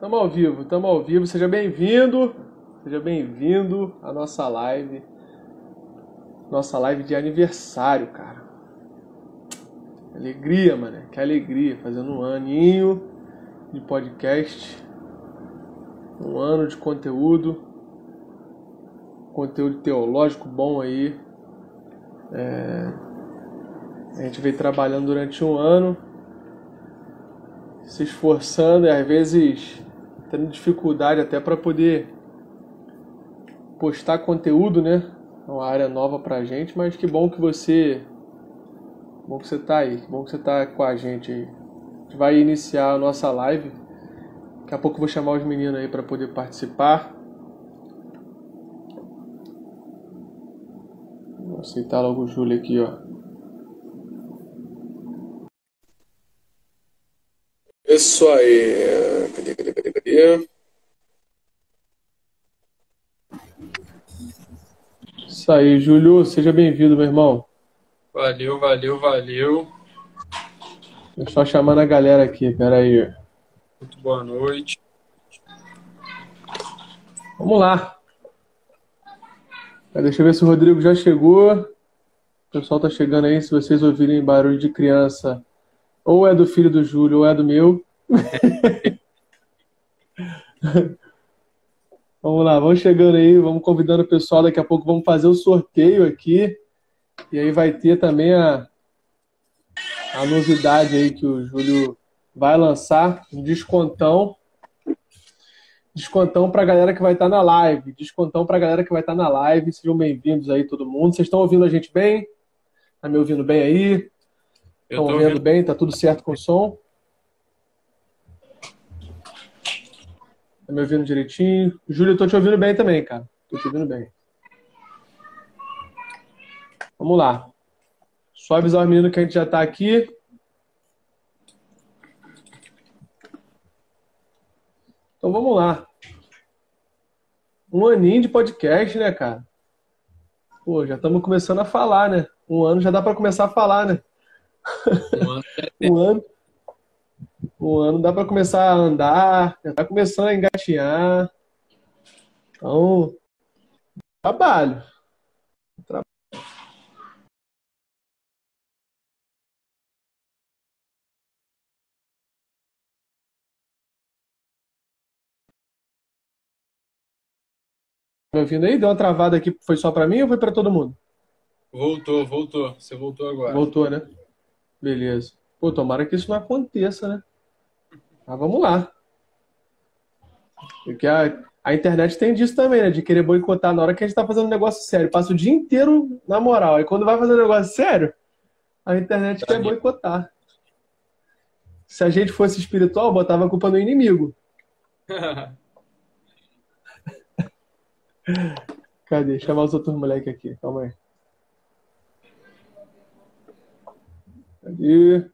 Estamos ao vivo, estamos ao vivo. Seja bem-vindo, seja bem-vindo à nossa live. Nossa live de aniversário, cara. Alegria, mano. Que alegria. Fazendo um aninho de podcast. Um ano de conteúdo. Conteúdo teológico bom aí. É... A gente veio trabalhando durante um ano. Se esforçando e às vezes tendo dificuldade até para poder postar conteúdo, né? É uma área nova pra gente, mas que bom que você bom que você tá aí, que bom que você tá com a gente aí. A gente vai iniciar a nossa live. Daqui a pouco eu vou chamar os meninos aí para poder participar. Vou aceitar logo o Júlio aqui, ó. Isso aí. Cadê, cadê, cadê, cadê? Isso aí, Júlio. Seja bem-vindo, meu irmão. Valeu, valeu, valeu. Eu só chamando a galera aqui, peraí. Muito boa noite. Vamos lá. Deixa eu ver se o Rodrigo já chegou. O pessoal tá chegando aí. Se vocês ouvirem barulho de criança, ou é do filho do Júlio, ou é do meu. vamos lá, vamos chegando aí, vamos convidando o pessoal. Daqui a pouco vamos fazer o sorteio aqui. E aí vai ter também a, a novidade aí que o Júlio vai lançar, um descontão. Descontão para a galera que vai estar tá na live. Descontão para a galera que vai estar tá na live. Sejam bem-vindos aí, todo mundo. Vocês estão ouvindo a gente bem? Tá me ouvindo bem aí? Estão ouvindo, ouvindo bem? Tá tudo certo com o som? Tá me ouvindo direitinho? Júlio, eu tô te ouvindo bem também, cara. Tô te ouvindo bem. Vamos lá. Só avisar o menino que a gente já tá aqui. Então vamos lá. Um aninho de podcast, né, cara? Pô, já estamos começando a falar, né? Um ano já dá para começar a falar, né? Um ano. um ano. Dá para começar a andar, já tá começando a engatinhar. Então, trabalho. trabalho. Me ouvindo aí? Deu uma travada aqui, foi só para mim ou foi para todo mundo? Voltou, voltou. Você voltou agora. Voltou, né? Beleza. Pô, tomara que isso não aconteça, né? Mas vamos lá. Porque a, a internet tem disso também, né? De querer boicotar na hora que a gente tá fazendo um negócio sério. Passa o dia inteiro na moral. Aí quando vai fazer um negócio sério, a internet quer boicotar. Se a gente fosse espiritual, botava a culpa no inimigo. Cadê? Chamar os outros moleques aqui. Calma aí. Cadê?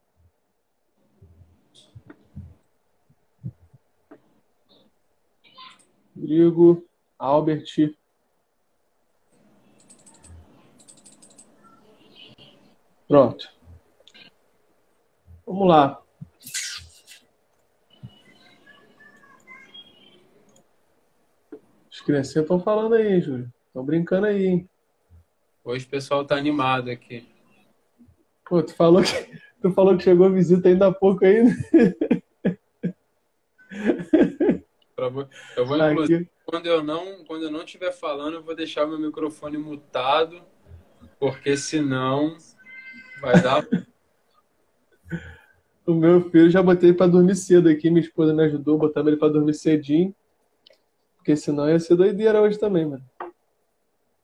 Rodrigo, Albert. Pronto. Vamos lá. As crianças estão falando aí, Júlio. Estão brincando aí, hein? Hoje o pessoal tá animado aqui. Pô, tu falou que, tu falou que chegou a visita ainda há pouco Eu vou, inclusive, quando eu não, quando eu não estiver falando, eu vou deixar meu microfone mutado, porque senão vai dar. o meu filho já botei para dormir cedo aqui, minha esposa me ajudou, botava ele para dormir cedinho, porque senão ia ser doideira hoje também, mano.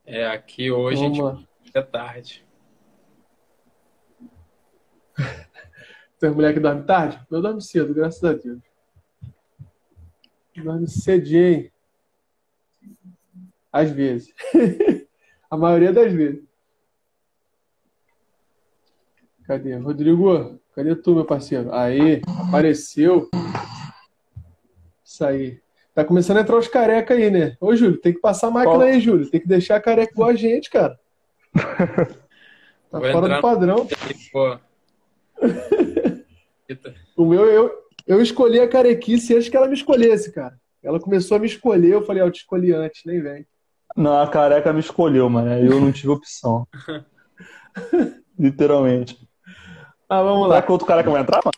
É, aqui hoje Vamos é tarde. Tem mulher que dorme tarde? Eu dormo cedo, graças a Deus. Dorme cedinho. Às vezes. a maioria das vezes. Cadê? Rodrigo, cadê tu, meu parceiro? Aí, apareceu. Isso aí. Tá começando a entrar os careca aí, né? Ô, Júlio, tem que passar a máquina Qual? aí, Júlio. Tem que deixar a careca igual a gente, cara. Tá Vou fora do padrão. O meu, eu, Eu escolhi a carequice antes que ela me escolhesse, cara. Ela começou a me escolher, eu falei, ó, eu te escolhi antes, nem vem. Não, a careca me escolheu, mano. Eu não tive opção. Literalmente. Ah, vamos Será lá. que outro careca vai entrar, mano?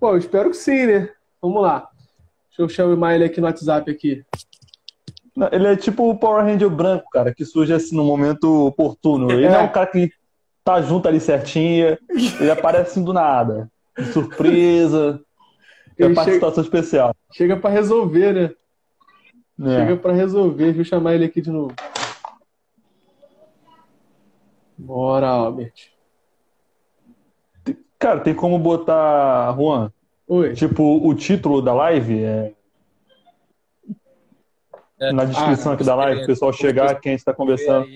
Pô, eu espero que sim, né? Vamos lá. Deixa eu chamar ele aqui no WhatsApp aqui. Não, Ele é tipo o Power Ranger branco, cara, que surge assim no momento oportuno. Ele É. não é um cara que tá junto ali certinho, ele aparece assim do nada. De surpresa. É Ele chega, participação especial. chega pra resolver, né? né? Chega pra resolver. Deixa eu chamar ele aqui de novo. Bora, Albert. Cara, tem como botar, Juan, Oi. tipo, o título da live é É, na descrição ah, aqui da live, o pessoal chegar, quem a gente tá conversando.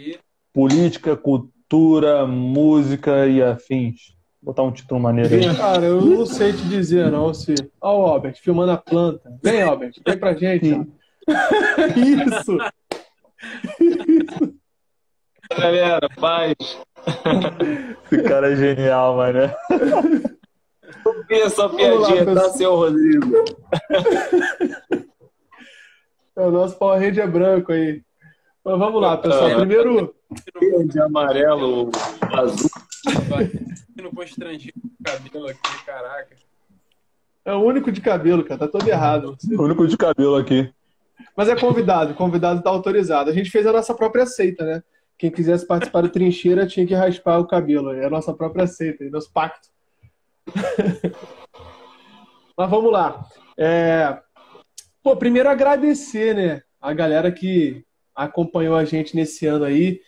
Política, cultura, música e afins. Botar um título maneiro aí. Cara, eu não sei te dizer, não, se. Ó, o Albert, filmando a planta. Vem, Albert, vem pra gente. ó. Isso! Galera, paz. Esse cara é genial, mano. Essa Vamos lá, piadinha, tá, seu Rodrigo? É o nosso Power Ranger branco aí. Mas vamos lá, pessoal. É. Primeiro, Verde, amarelo, azul. vai no constrangido o cabelo aqui, caraca. é o único de cabelo, cara. Tá todo errado. O único de cabelo aqui. Mas é convidado, convidado tá autorizado. A gente fez a nossa própria seita, né? Quem quisesse participar do Trincheira tinha que raspar o cabelo. É a nossa própria seita, é nosso pacto. Mas vamos lá. É... Pô, primeiro agradecer, né? A galera que acompanhou a gente nesse ano aí.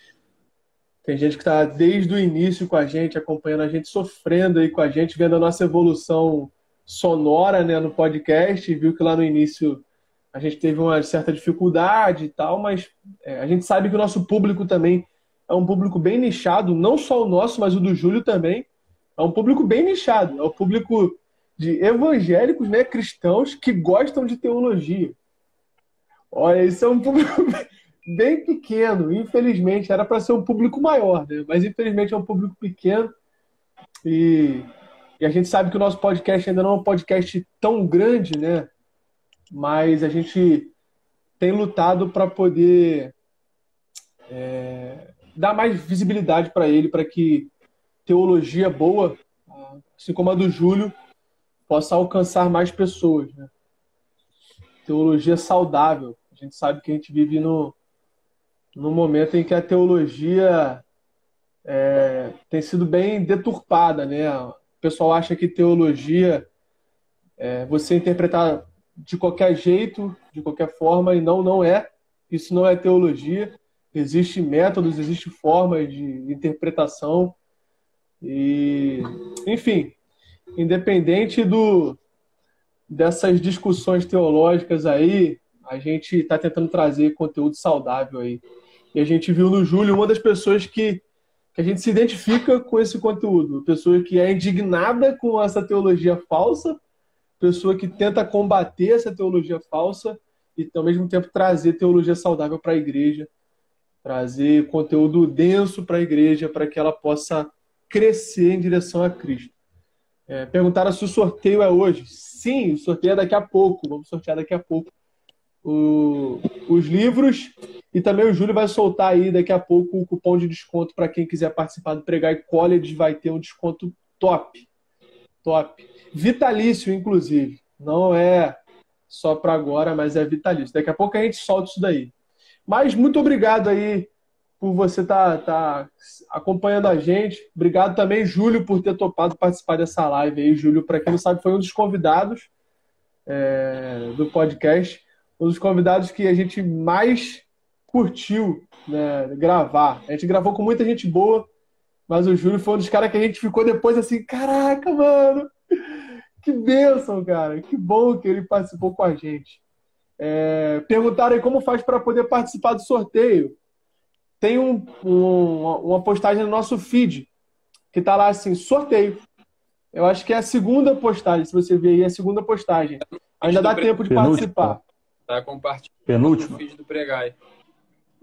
Tem gente que tá desde o início com a gente, acompanhando a gente, sofrendo aí com a gente, vendo a nossa evolução sonora, né, no podcast. Viu que lá no início a gente teve uma certa dificuldade e tal, mas é, a gente sabe que o nosso público também é um público bem nichado, não só o nosso, mas o do Júlio também. É um público bem nichado, é o público de evangélicos, né, cristãos que gostam de teologia. Olha, isso é um público bem pequeno, infelizmente, era para ser um público maior, né? Mas infelizmente é um público pequeno e, e a gente sabe que o nosso podcast ainda não é um podcast tão grande, né? mas a gente tem lutado para poder é, dar mais visibilidade para ele, para que teologia boa, assim como a do Júlio, possa alcançar mais pessoas. Né? Teologia saudável. A gente sabe que a gente vive no, no momento em que a teologia é, tem sido bem deturpada. Né? O pessoal acha que teologia é você interpretar de qualquer jeito, de qualquer forma, e não, não é. Isso não é teologia. Existem métodos, existem formas de interpretação. E, enfim, independente do dessas discussões teológicas aí, a gente está tentando trazer conteúdo saudável aí. E a gente viu no Júlio uma das pessoas que, que a gente se identifica com esse conteúdo. Pessoa que é indignada com essa teologia falsa, pessoa que tenta combater essa teologia falsa e, ao mesmo tempo, trazer teologia saudável para a igreja, trazer conteúdo denso para a igreja, para que ela possa crescer em direção a Cristo. É, perguntaram se o sorteio é hoje. Sim, o sorteio é daqui a pouco. Vamos sortear daqui a pouco o, os livros. E também o Júlio vai soltar aí daqui a pouco o cupom de desconto para quem quiser participar do Pregar e College. Vai ter um desconto top. Top. Vitalício, inclusive. Não é só para agora, mas é vitalício. Daqui a pouco a gente solta isso daí. Mas muito obrigado aí por você estar tá, tá acompanhando a gente. Obrigado também, Júlio, por ter topado participar dessa live aí. Júlio, para quem não sabe, foi um dos convidados é, do podcast. Um dos convidados que a gente mais curtiu né, gravar. A gente gravou com muita gente boa, mas o Júlio foi um dos caras que a gente ficou depois assim, caraca, mano, que bênção, cara. Que bom que ele participou com a gente. É, perguntaram aí como faz para poder participar do sorteio. Tem um, um, uma postagem no nosso feed que tá lá assim, sorteio. Eu acho que é a segunda postagem, se você ver aí, é a segunda postagem. Ainda dá tempo de participar. Tá compartilhado Penúltimo. no feed do Pregai.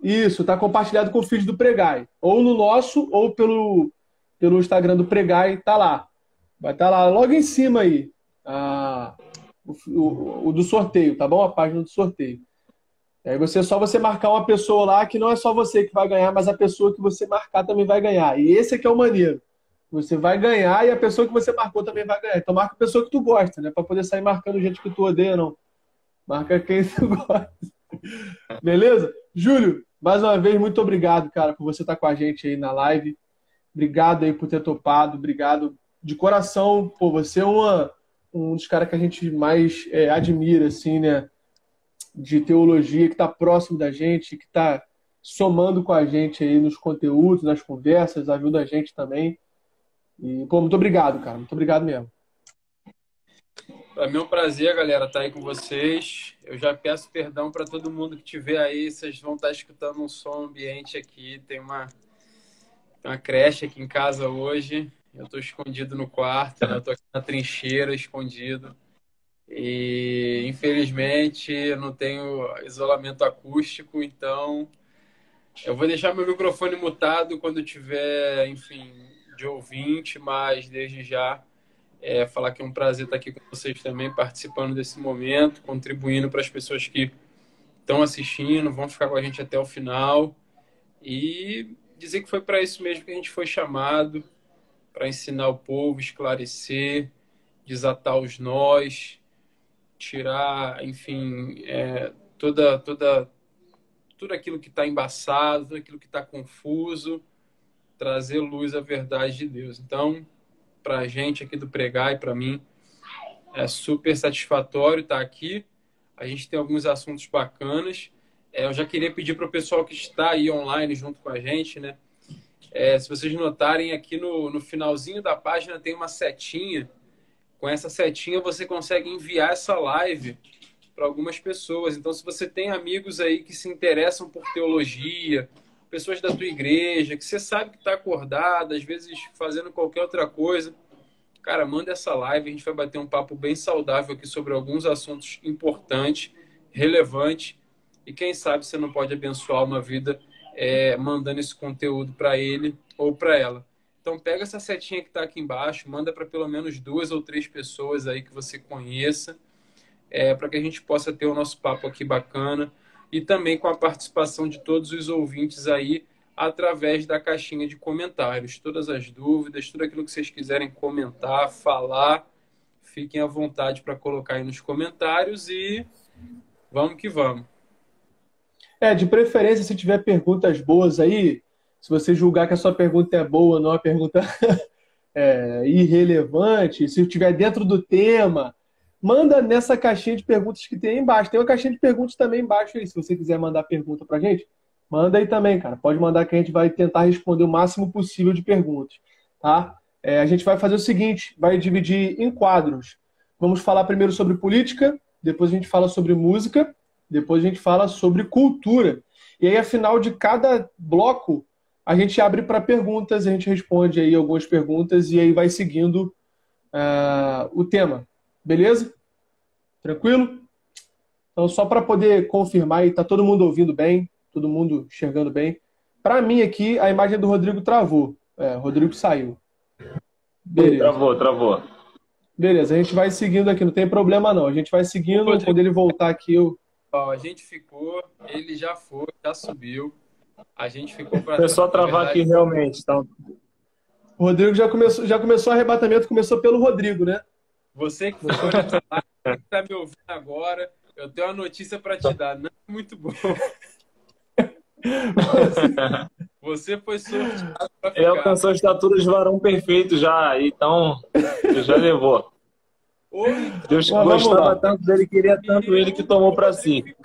Isso, tá compartilhado com o feed do Pregai. Ou no nosso, ou pelo, pelo Instagram do Pregai, tá lá. Vai estar tá lá, logo em cima aí, a, O, o- o do sorteio, tá bom? A página do sorteio. Aí você só você marcar uma pessoa lá que não é só você que vai ganhar, mas a pessoa que você marcar também vai ganhar. E esse aqui é o maneiro. Você vai ganhar e a pessoa que você marcou também vai ganhar. Então marca a pessoa que tu gosta, né? Pra poder sair marcando gente que tu odeia, não. Marca quem tu gosta. Beleza? Júlio, mais uma vez, muito obrigado, cara, por você estar com a gente aí na live. Obrigado aí por ter topado. Obrigado de coração. Pô, você é uma, um dos caras que a gente mais é, admira, assim, né? De teologia, que está próximo da gente, que está somando com a gente aí nos conteúdos, nas conversas, ajuda a gente também. E, pô, muito obrigado, cara. Muito obrigado mesmo. É um prazer, galera, estar aí com vocês. Eu já peço perdão para todo mundo que estiver aí. Vocês vão estar escutando um som ambiente aqui. Tem uma, tem uma creche aqui em casa hoje. Eu estou escondido no quarto, né? eu estou aqui na trincheira, escondido. E infelizmente eu não tenho isolamento acústico, então eu vou deixar meu microfone mutado quando tiver, enfim, de ouvinte, mas desde já é, falar que é um prazer estar aqui com vocês também, participando desse momento, contribuindo para as pessoas que estão assistindo, vão ficar com a gente até o final. E dizer que foi para isso mesmo que a gente foi chamado para ensinar o povo, esclarecer, desatar os nós, tirar, enfim, é, toda, toda, tudo aquilo que está embaçado, tudo aquilo que está confuso, trazer luz à verdade de Deus. Então, para a gente aqui do Pregar e para mim. É super satisfatório estar aqui. A gente tem alguns assuntos bacanas. É, eu já queria pedir para o pessoal que está aí online junto com a gente, né? É, se vocês notarem aqui no, no finalzinho da página tem uma setinha. Com essa setinha você consegue enviar essa live para algumas pessoas. Então, se você tem amigos aí que se interessam por teologia, pessoas da tua igreja, que você sabe que está acordada, às vezes fazendo qualquer outra coisa, cara, manda essa live, a gente vai bater um papo bem saudável aqui sobre alguns assuntos importantes, relevantes, e quem sabe você não pode abençoar uma vida é, mandando esse conteúdo para ele ou para ela. Então pega essa setinha que está aqui embaixo, manda para pelo menos duas ou três pessoas aí que você conheça, é, para que a gente possa ter o nosso papo aqui bacana e também com a participação de todos os ouvintes aí através da caixinha de comentários. Todas as dúvidas, tudo aquilo que vocês quiserem comentar, falar, fiquem à vontade para colocar aí nos comentários e vamos que vamos. É, de preferência, se tiver perguntas boas aí, se você julgar que a sua pergunta é boa, não é uma pergunta é, irrelevante, se estiver dentro do tema, manda nessa caixinha de perguntas que tem aí embaixo. Tem uma caixinha de perguntas também embaixo aí, se você quiser mandar pergunta pra gente. Manda aí também, cara. Pode mandar que a gente vai tentar responder o máximo possível de perguntas, tá? É, a gente vai fazer o seguinte, vai dividir em quadros. Vamos falar primeiro sobre política, depois a gente fala sobre música, depois a gente fala sobre cultura. E aí, afinal de cada bloco, a gente abre para perguntas, a gente responde aí algumas perguntas e aí vai seguindo uh, o tema. Beleza? Tranquilo? Então, só para poder confirmar aí, tá todo mundo ouvindo bem, todo mundo enxergando bem. Para mim aqui, a imagem do Rodrigo travou. É, o Rodrigo saiu. Beleza. Travou, travou. Beleza, a gente vai seguindo aqui, não tem problema não. A gente vai seguindo, Rodrigo. quando ele voltar aqui, eu... Ó, a gente ficou, ele já foi, já subiu. A gente ficou para Foi só travar aqui realmente, tá? O Rodrigo já começou, já começou o arrebatamento, começou pelo Rodrigo, né? Você que está me ouvindo agora, eu tenho uma notícia para te dar. Não é muito bom. Você foi sorteado para Ele alcançou a estatura de varão perfeito já, então já levou. Oi, Deus Bom, gostava tanto dele, queria tanto ele que tomou para si.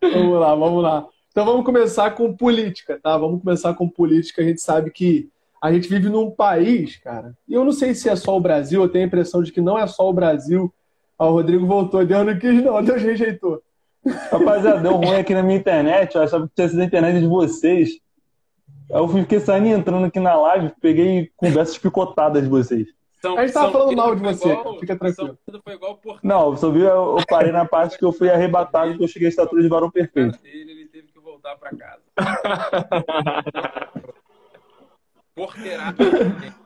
vamos lá, vamos lá. Então vamos começar com política, tá? Vamos começar com política. A gente sabe que a gente vive num país, cara. E eu não sei se é só o Brasil, eu tenho a impressão de que não é só o Brasil. Ah, o Rodrigo voltou, Deus não quis, não, Deus rejeitou. Rapaziada, deu ruim aqui na minha internet, eu achava que tinha sido a internet de vocês. Aí eu fiquei saindo e entrando aqui na live, peguei conversas picotadas de vocês. São, a gente tava falando mal de você, igual, fica tranquilo. Não, eu só vi, eu parei na parte que eu fui arrebatado e que eu cheguei à estatura de varão perfeito. Ele, ele teve que voltar pra casa. Porteirada.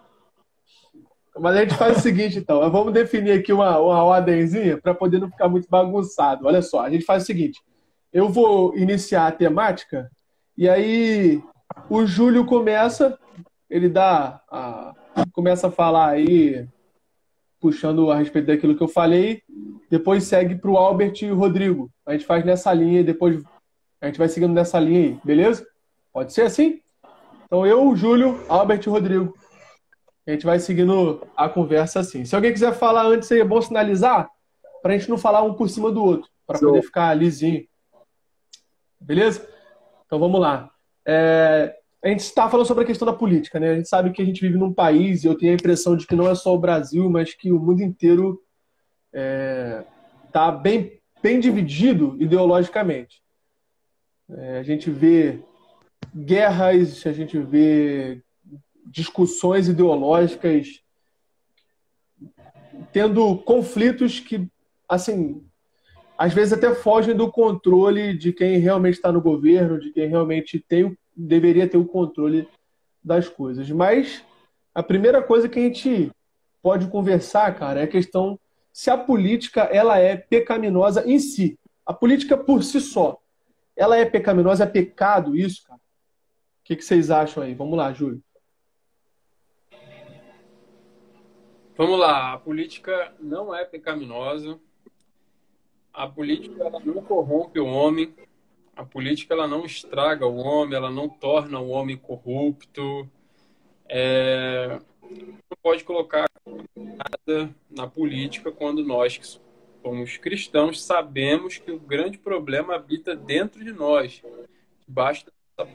Mas a gente faz o seguinte, então. Vamos definir aqui uma, uma ordemzinha para poder não ficar muito bagunçado. Olha só, a gente faz o seguinte. Eu vou iniciar a temática e aí o Júlio começa, ele dá a, começa a falar aí, puxando a respeito daquilo que eu falei, depois segue para o Albert e o Rodrigo. A gente faz nessa linha e depois a gente vai seguindo nessa linha aí, beleza? Pode ser assim? Então eu, o Júlio, Albert e o Rodrigo. A gente vai seguindo a conversa assim. Se alguém quiser falar antes, é bom sinalizar, para a gente não falar um por cima do outro, para poder ficar lisinho. Beleza? Então vamos lá. É, a gente está falando sobre a questão da política, né? A gente sabe que a gente vive num país, e eu tenho a impressão de que não é só o Brasil, mas que o mundo inteiro está é, tá bem, bem dividido ideologicamente. É, a gente vê guerras, a gente vê discussões ideológicas tendo conflitos que, assim, às vezes até fogem do controle de quem realmente está no governo, de quem realmente tem, deveria ter o controle das coisas. Mas a primeira coisa que a gente pode conversar, cara, é a questão se a política ela é pecaminosa em si. A política por si só, ela é pecaminosa, é pecado isso, cara? Que, que vocês acham aí? Vamos lá, Júlio. Vamos lá, a política não é pecaminosa a política ela não corrompe o homem, a política ela não estraga o homem, ela não torna o homem corrupto. É... Não pode colocar nada na política quando nós que somos cristãos sabemos que o grande problema habita dentro de nós, debaixo da nossa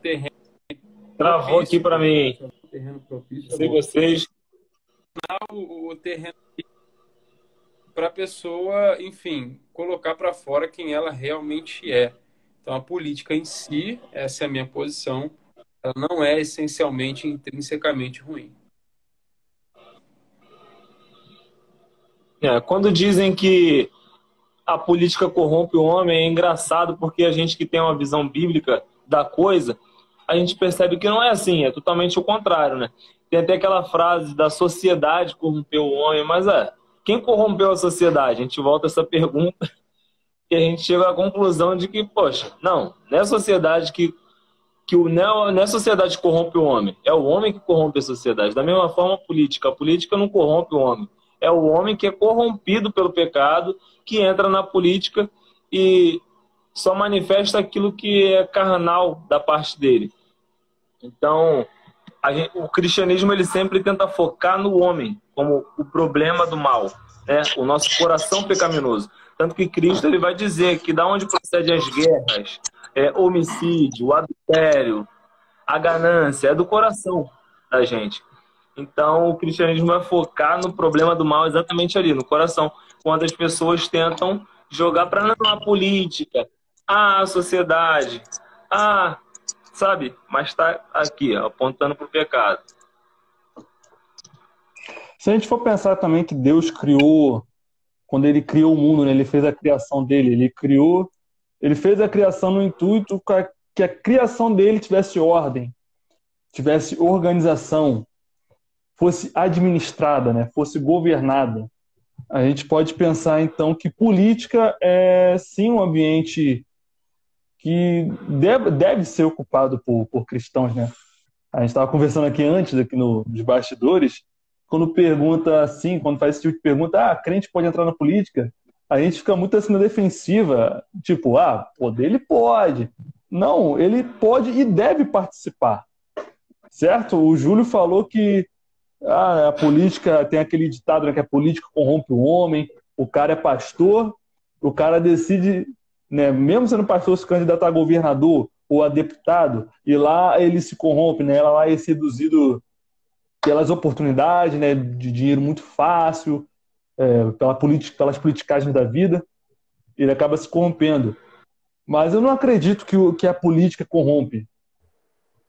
pele. Travou aqui para mim terreno propício. Se vocês. O, o terreno para a pessoa, enfim, colocar para fora quem ela realmente é. Então, a política em si, essa é a minha posição, ela não é essencialmente, intrinsecamente ruim. É, quando dizem que a política corrompe o homem, é engraçado porque a gente que tem uma visão bíblica da coisa, a gente percebe que não é assim, é totalmente o contrário, né? Tem até aquela frase da sociedade corrompeu o homem, mas é, quem corrompeu a sociedade? A gente volta essa pergunta e a gente chega à conclusão de que, poxa, não, não é a sociedade que, que o, não, não é a sociedade que corrompe o homem, é o homem que corrompe a sociedade. Da mesma forma, a política. A política não corrompe o homem, é o homem que é corrompido pelo pecado, que entra na política e só manifesta aquilo que é carnal da parte dele. Então, gente, o cristianismo ele sempre tenta focar no homem como o problema do mal, né? O nosso coração pecaminoso. Tanto que Cristo ele vai dizer que da onde procede as guerras, é, homicídio, adultério, a ganância, é do coração da gente. Então, o cristianismo vai focar no problema do mal exatamente ali, no coração, quando as pessoas tentam jogar para não a política, a sociedade, a sabe? Mas está aqui, apontando para o pecado. Se a gente for pensar também que Deus criou, quando ele criou o mundo, né, ele fez a criação dele, ele criou, ele fez a criação no intuito que a criação dele tivesse ordem, tivesse organização, fosse administrada, né, fosse governada. A gente pode pensar então que política é sim um ambiente que deve, deve ser ocupado por, por cristãos, né? A gente estava conversando aqui antes, aqui no, nos bastidores, quando pergunta assim, quando faz esse tipo de pergunta, ah, crente pode entrar na política? A gente fica muito assim na defensiva, tipo, ah, poder ele pode. Não, ele pode e deve participar, certo? O Júlio falou que ah, a política tem aquele ditado né, que a política corrompe o homem, o cara é pastor, o cara decide né, mesmo sendo pastor se candidatar a governador ou a deputado, e lá ele se corrompe, né, lá é seduzido pelas oportunidades, né, de dinheiro muito fácil, é, pela política, pelas politicagens da vida, ele acaba se corrompendo. Mas eu não acredito que, o, que a política corrompe.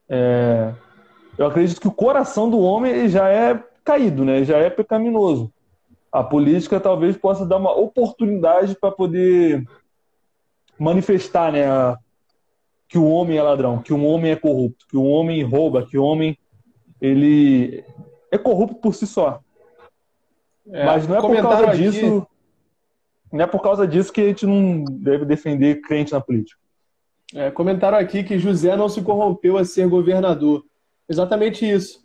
É, eu acredito que o coração do homem já é caído, né, já é pecaminoso. A política talvez possa dar uma oportunidade para poder manifestar né, a, que o homem é ladrão, que o homem é corrupto, que o homem rouba, que o homem ele é corrupto por si só. É, Mas não é por causa aqui... disso, não é por causa disso que a gente não deve defender crente na política. É, comentaram aqui que José não se corrompeu a ser governador. Exatamente isso.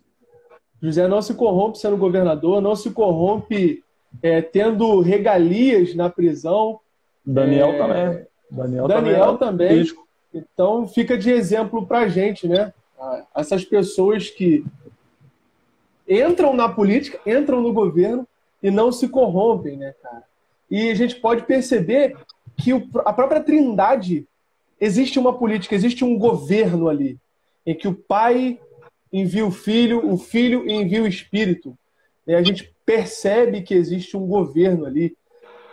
José não se corrompe sendo governador, não se corrompe é, tendo regalias na prisão. Daniel é... também. Daniel, Daniel também. também. Então fica de exemplo para gente, né? Essas pessoas que entram na política, entram no governo e não se corrompem, né, cara? E a gente pode perceber que a própria Trindade existe uma política, existe um governo ali, em que o Pai envia o Filho, o Filho envia o Espírito. E a gente percebe que existe um governo ali.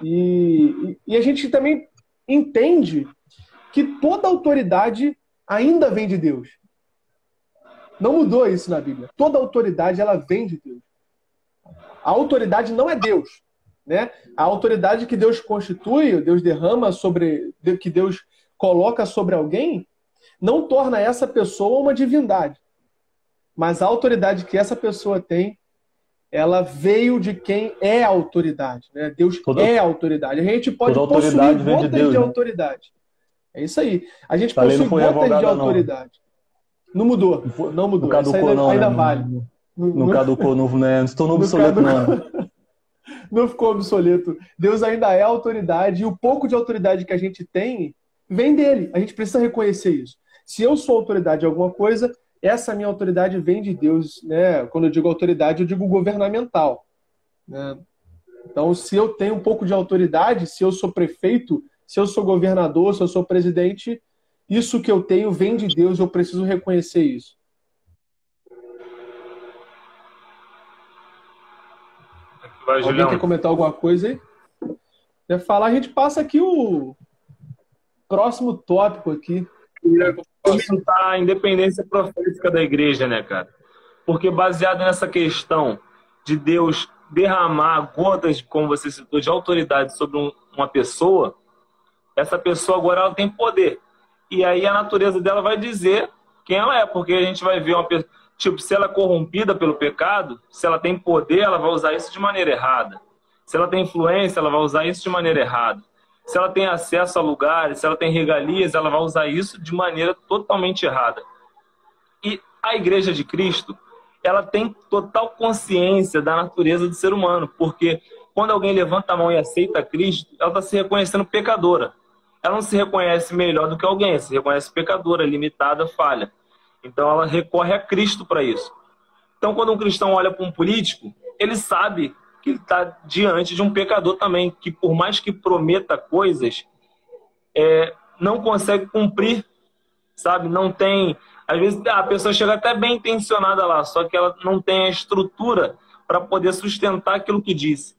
E, e, e a gente também entende que toda autoridade ainda vem de Deus. Não mudou isso na Bíblia. Toda autoridade ela vem de Deus. A autoridade não é Deus, né? A autoridade que Deus constitui, Deus derrama sobre, que Deus coloca sobre alguém, não torna essa pessoa uma divindade. Mas a autoridade que essa pessoa tem, ela veio de quem é a autoridade, né? Deus toda, é a autoridade. A gente pode possuir gotas de, Deus, de né? autoridade. É isso aí. A gente tá possui gotas de autoridade. Não mudou. Não mudou. Não caducou, ainda, não, ainda né? vale. Não, não caducou, não, né? não se tornou obsoleto, não. não ficou obsoleto. Deus ainda é autoridade e o pouco de autoridade que a gente tem vem dele. A gente precisa reconhecer isso. Se eu sou autoridade em alguma coisa, essa minha autoridade vem de Deus. Né? Quando eu digo autoridade, eu digo governamental. Né? Então, se eu tenho um pouco de autoridade, se eu sou prefeito, se eu sou governador, se eu sou presidente, isso que eu tenho vem de Deus, eu preciso reconhecer isso. Vai, Alguém quer comentar alguma coisa aí? Quer falar, a gente passa aqui o próximo tópico aqui. Comentar a independência profética da igreja, né, cara? Porque baseado nessa questão de Deus derramar gotas, como você citou, de autoridade sobre um, uma pessoa, essa pessoa agora ela tem poder e aí a natureza dela vai dizer quem ela é, porque a gente vai ver uma pessoa, tipo, se ela é corrompida pelo pecado, se ela tem poder, ela vai usar isso de maneira errada. Se ela tem influência, ela vai usar isso de maneira errada. Se ela tem acesso a lugares, se ela tem regalias, ela vai usar isso de maneira totalmente errada. E a Igreja de Cristo, ela tem total consciência da natureza do ser humano, porque quando alguém levanta a mão e aceita Cristo, ela está se reconhecendo pecadora ela não se reconhece melhor do que alguém, ela se reconhece pecadora, limitada, falha. Então ela recorre a Cristo para isso. Então quando um cristão olha para um político, ele sabe que está diante de um pecador também, que por mais que prometa coisas, é, não consegue cumprir, sabe? Não tem. Às vezes a pessoa chega até bem intencionada lá, só que ela não tem a estrutura para poder sustentar aquilo que disse.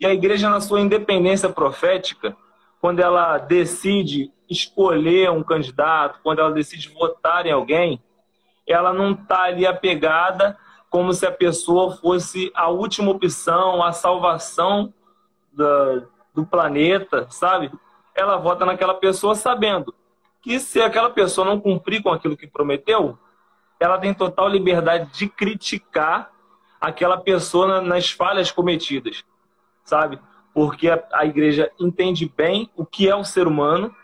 E a igreja, na sua independência profética, quando ela decide escolher um candidato, quando ela decide votar em alguém, ela não está ali apegada como se a pessoa fosse a última opção, a salvação da, do planeta, sabe? Ela vota naquela pessoa sabendo que se aquela pessoa não cumprir com aquilo que prometeu, ela tem total liberdade de criticar aquela pessoa nas falhas cometidas, sabe? porque a, igreja entende bem o que é o ser humano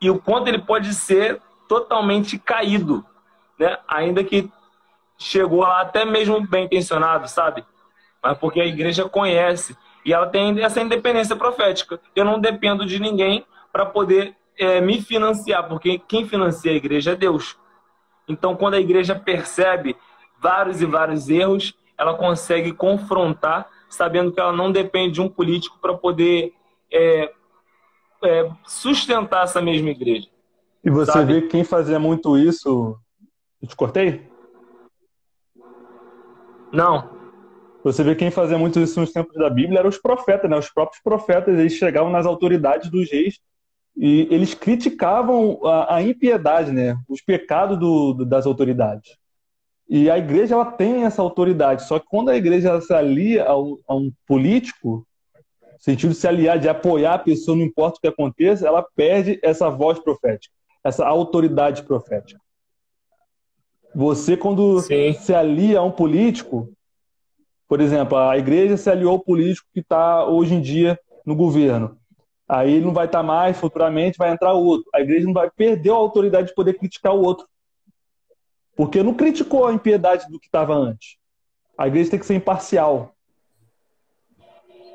e o quanto ele pode ser totalmente caído, né? Ainda que chegou lá até mesmo bem intencionado, sabe? Mas porque a igreja conhece e ela tem essa independência profética. Eu não dependo de ninguém para poder é, me financiar, porque quem financia a igreja é Deus. Então, quando a igreja percebe vários e vários erros, ela consegue confrontar sabendo que ela não depende de um político para poder é, é, sustentar essa mesma igreja. E você sabe? vê quem fazia muito isso. Eu te cortei? Não. Você vê quem fazia muito isso nos tempos da Bíblia eram os profetas, né? Os próprios profetas, eles chegavam nas autoridades dos reis e eles criticavam a, a impiedade, né? Os pecados do, do, das autoridades. E a igreja ela tem essa autoridade, só que quando a igreja se alia ao, a um político, no sentido de se aliar, de apoiar a pessoa, não importa o que aconteça, ela perde essa voz profética. essa autoridade profética. Você, quando Sim. se alia a um político, por exemplo, a igreja se aliou ao político que está hoje em dia no governo. Aí ele não vai estar mais, futuramente vai entrar outro. A igreja não vai perder a autoridade de poder criticar o outro. Porque não criticou a impiedade do que estava antes. A igreja tem que ser imparcial.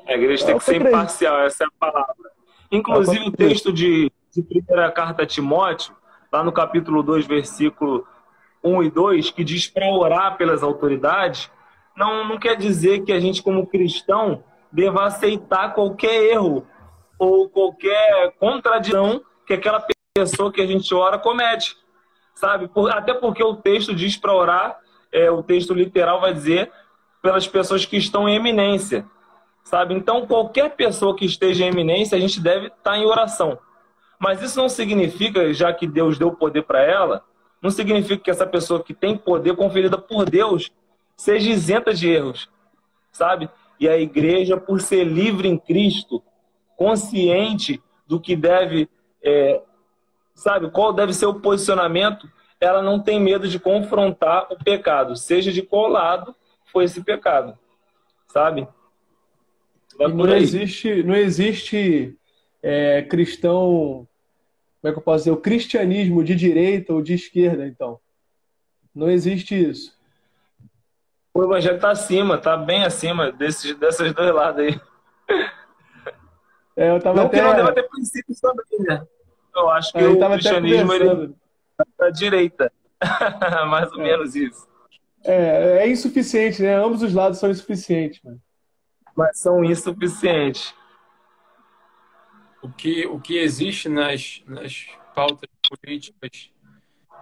A igreja tem É que ser igreja. imparcial, essa é a palavra. Inclusive, É o texto de, de primeira carta a Timóteo, lá no capítulo 2, versículo 1 e 2, que diz para orar pelas autoridades, não, não quer dizer que a gente, como cristão, deva aceitar qualquer erro ou qualquer contradição que aquela pessoa que a gente ora comete. Sabe? Por- até porque o texto diz para orar, é, o texto literal vai dizer pelas pessoas que estão em eminência sabe? Então, qualquer pessoa que esteja em eminência, a gente deve estar em oração. Mas isso não significa, já que Deus deu poder para ela, não significa que essa pessoa que tem poder conferida por Deus seja isenta de erros, sabe? E a igreja, por ser livre em Cristo, consciente do que deve, é, sabe, qual deve ser o posicionamento, ela não tem medo de confrontar o pecado, seja de qual lado foi esse pecado, sabe? Não existe, não existe é, cristão. Como é que eu posso dizer? O cristianismo de direita ou de esquerda, então. Não existe isso. O evangelho tá acima, tá bem acima desses, dessas dois lados aí. É, eu tava Não até. que não deva ter princípios também, né? Eu acho que é, eu o cristianismo é da direita. Mais ou É. menos isso. É, é insuficiente, né? Ambos os lados são insuficientes, mano. Mas são insuficientes. O que, o que existe nas, nas pautas políticas,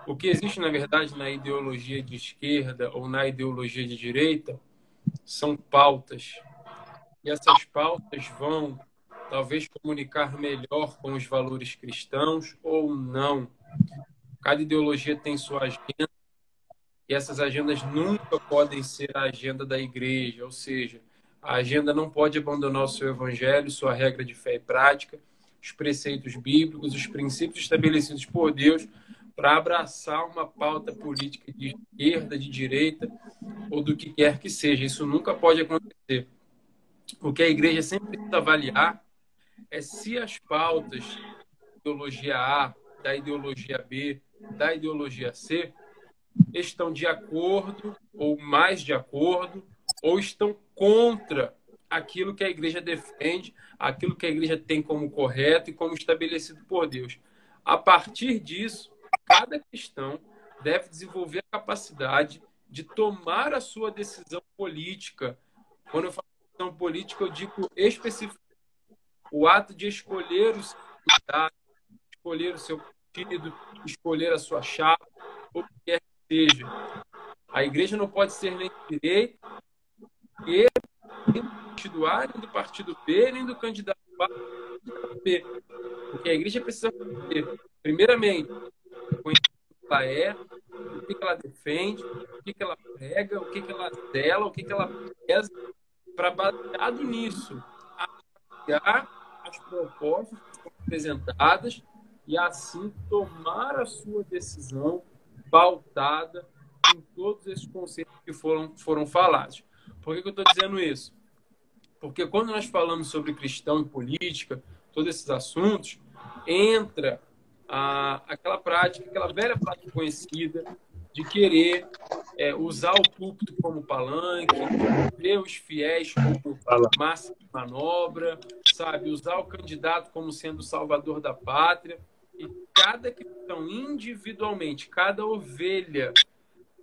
o que existe, na verdade, na ideologia de esquerda ou na ideologia de direita, são pautas. E essas pautas vão, talvez, comunicar melhor com os valores cristãos ou não. Cada ideologia tem sua agenda e essas agendas nunca podem ser a agenda da igreja, ou seja, a agenda não pode abandonar o seu evangelho, sua regra de fé e prática, os preceitos bíblicos, os princípios estabelecidos por Deus para abraçar uma pauta política de esquerda, de direita ou do que quer que seja. Isso nunca pode acontecer. O que a igreja sempre precisa avaliar é se as pautas da ideologia A, da ideologia B, da ideologia C estão de acordo ou mais de acordo ou estão contra aquilo que a igreja defende, aquilo que a igreja tem como correto e como estabelecido por Deus. A partir disso, cada cristão deve desenvolver a capacidade de tomar a sua decisão política. Quando eu falo decisão política, eu digo especificamente o ato de escolher o seu candidato, escolher o seu partido, escolher a sua chapa, ou o que quer que seja. A igreja não pode ser nem de direita, nem do partido A, nem do partido B, nem do candidato A, nem do candidato B. Porque a igreja precisa fazer, primeiramente, conhecer o que ela é, o que ela defende, o que ela prega, o que ela zela, o que ela pesa, para, baseado nisso, avaliar as propostas apresentadas e assim tomar a sua decisão pautada em todos esses conceitos que foram, foram falados. Por que, que eu estou dizendo isso? Porque quando nós falamos sobre cristão e política, todos esses assuntos, entra a, aquela prática, aquela velha prática conhecida de querer é, usar o púlpito como palanque, ver os fiéis como massa de manobra, sabe? Usar o candidato como sendo o salvador da pátria. E cada cristão individualmente, cada ovelha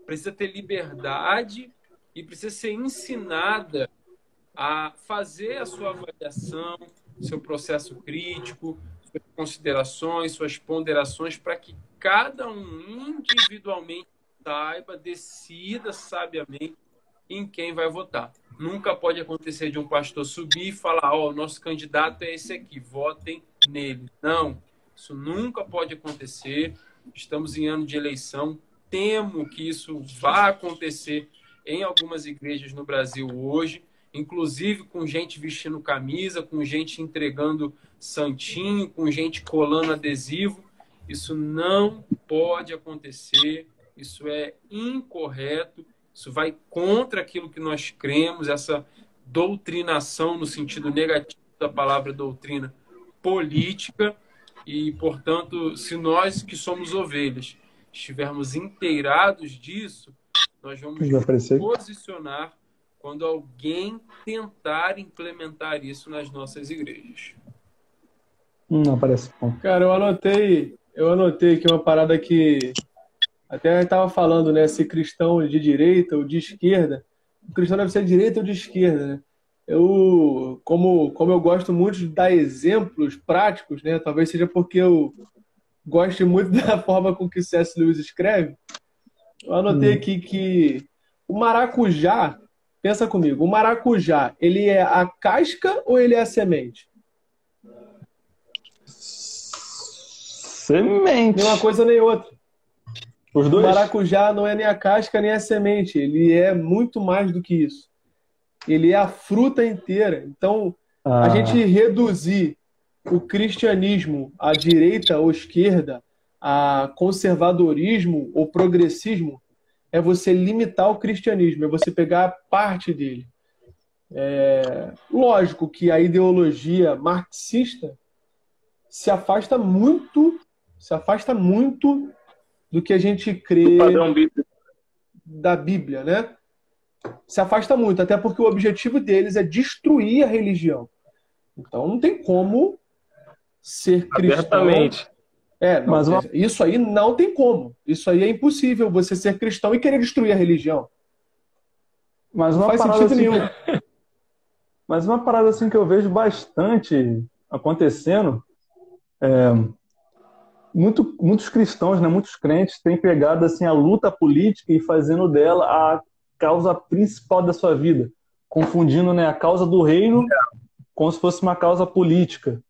precisa ter liberdade e precisa ser ensinada a fazer a sua avaliação, seu processo crítico, suas considerações, suas ponderações, para que cada um individualmente saiba, decida sabiamente em quem vai votar. Nunca pode acontecer de um pastor subir e falar: Ó, oh, nosso candidato é esse aqui, votem nele. Não, isso nunca pode acontecer. Estamos em ano de eleição. Temo que isso vá acontecer em algumas igrejas no Brasil hoje, inclusive com gente vestindo camisa, com gente entregando santinho, com gente colando adesivo. Isso não pode acontecer, isso é incorreto, isso vai contra aquilo que nós cremos, essa doutrinação no sentido negativo da palavra doutrina política e, portanto, se nós que somos ovelhas estivermos inteirados disso, nós vamos posicionar quando alguém tentar implementar isso nas nossas igrejas. Não parece bom. Cara, eu anotei, eu anotei aqui uma parada que até estava falando, né? Se cristão de direita ou de esquerda. O cristão deve ser de direita ou de esquerda, né? Eu, como, como eu gosto muito de dar exemplos práticos, né? Talvez seja porque eu gosto muito da forma com que C.S. Lewis escreve. Eu anotei hum. aqui que o maracujá Pensa comigo, o maracujá, ele é a casca ou ele é a semente? Semente. Nem uma coisa nem outra. Os dois? O maracujá não é nem a casca nem a semente, ele é muito mais do que isso. Ele é a fruta inteira. Então, ah. a gente reduzir o cristianismo à direita ou esquerda, a conservadorismo ou progressismo, é você limitar o cristianismo, é você pegar parte dele. É, lógico que a ideologia marxista se afasta muito, se afasta muito do que a gente crê da Bíblia, né? Se afasta muito, até porque o objetivo deles é destruir a religião. Então não tem como ser cristão Abertamente. É, não, mas uma... isso aí não tem como. Isso aí é impossível você ser cristão e querer destruir a religião. Mas uma não faz sentido assim... nenhum. Mas uma parada assim que eu vejo bastante acontecendo é, muito, muitos cristãos, né, muitos crentes têm pegado assim a luta política e fazendo dela a causa principal da sua vida, confundindo né, a causa do reino como se fosse uma causa política.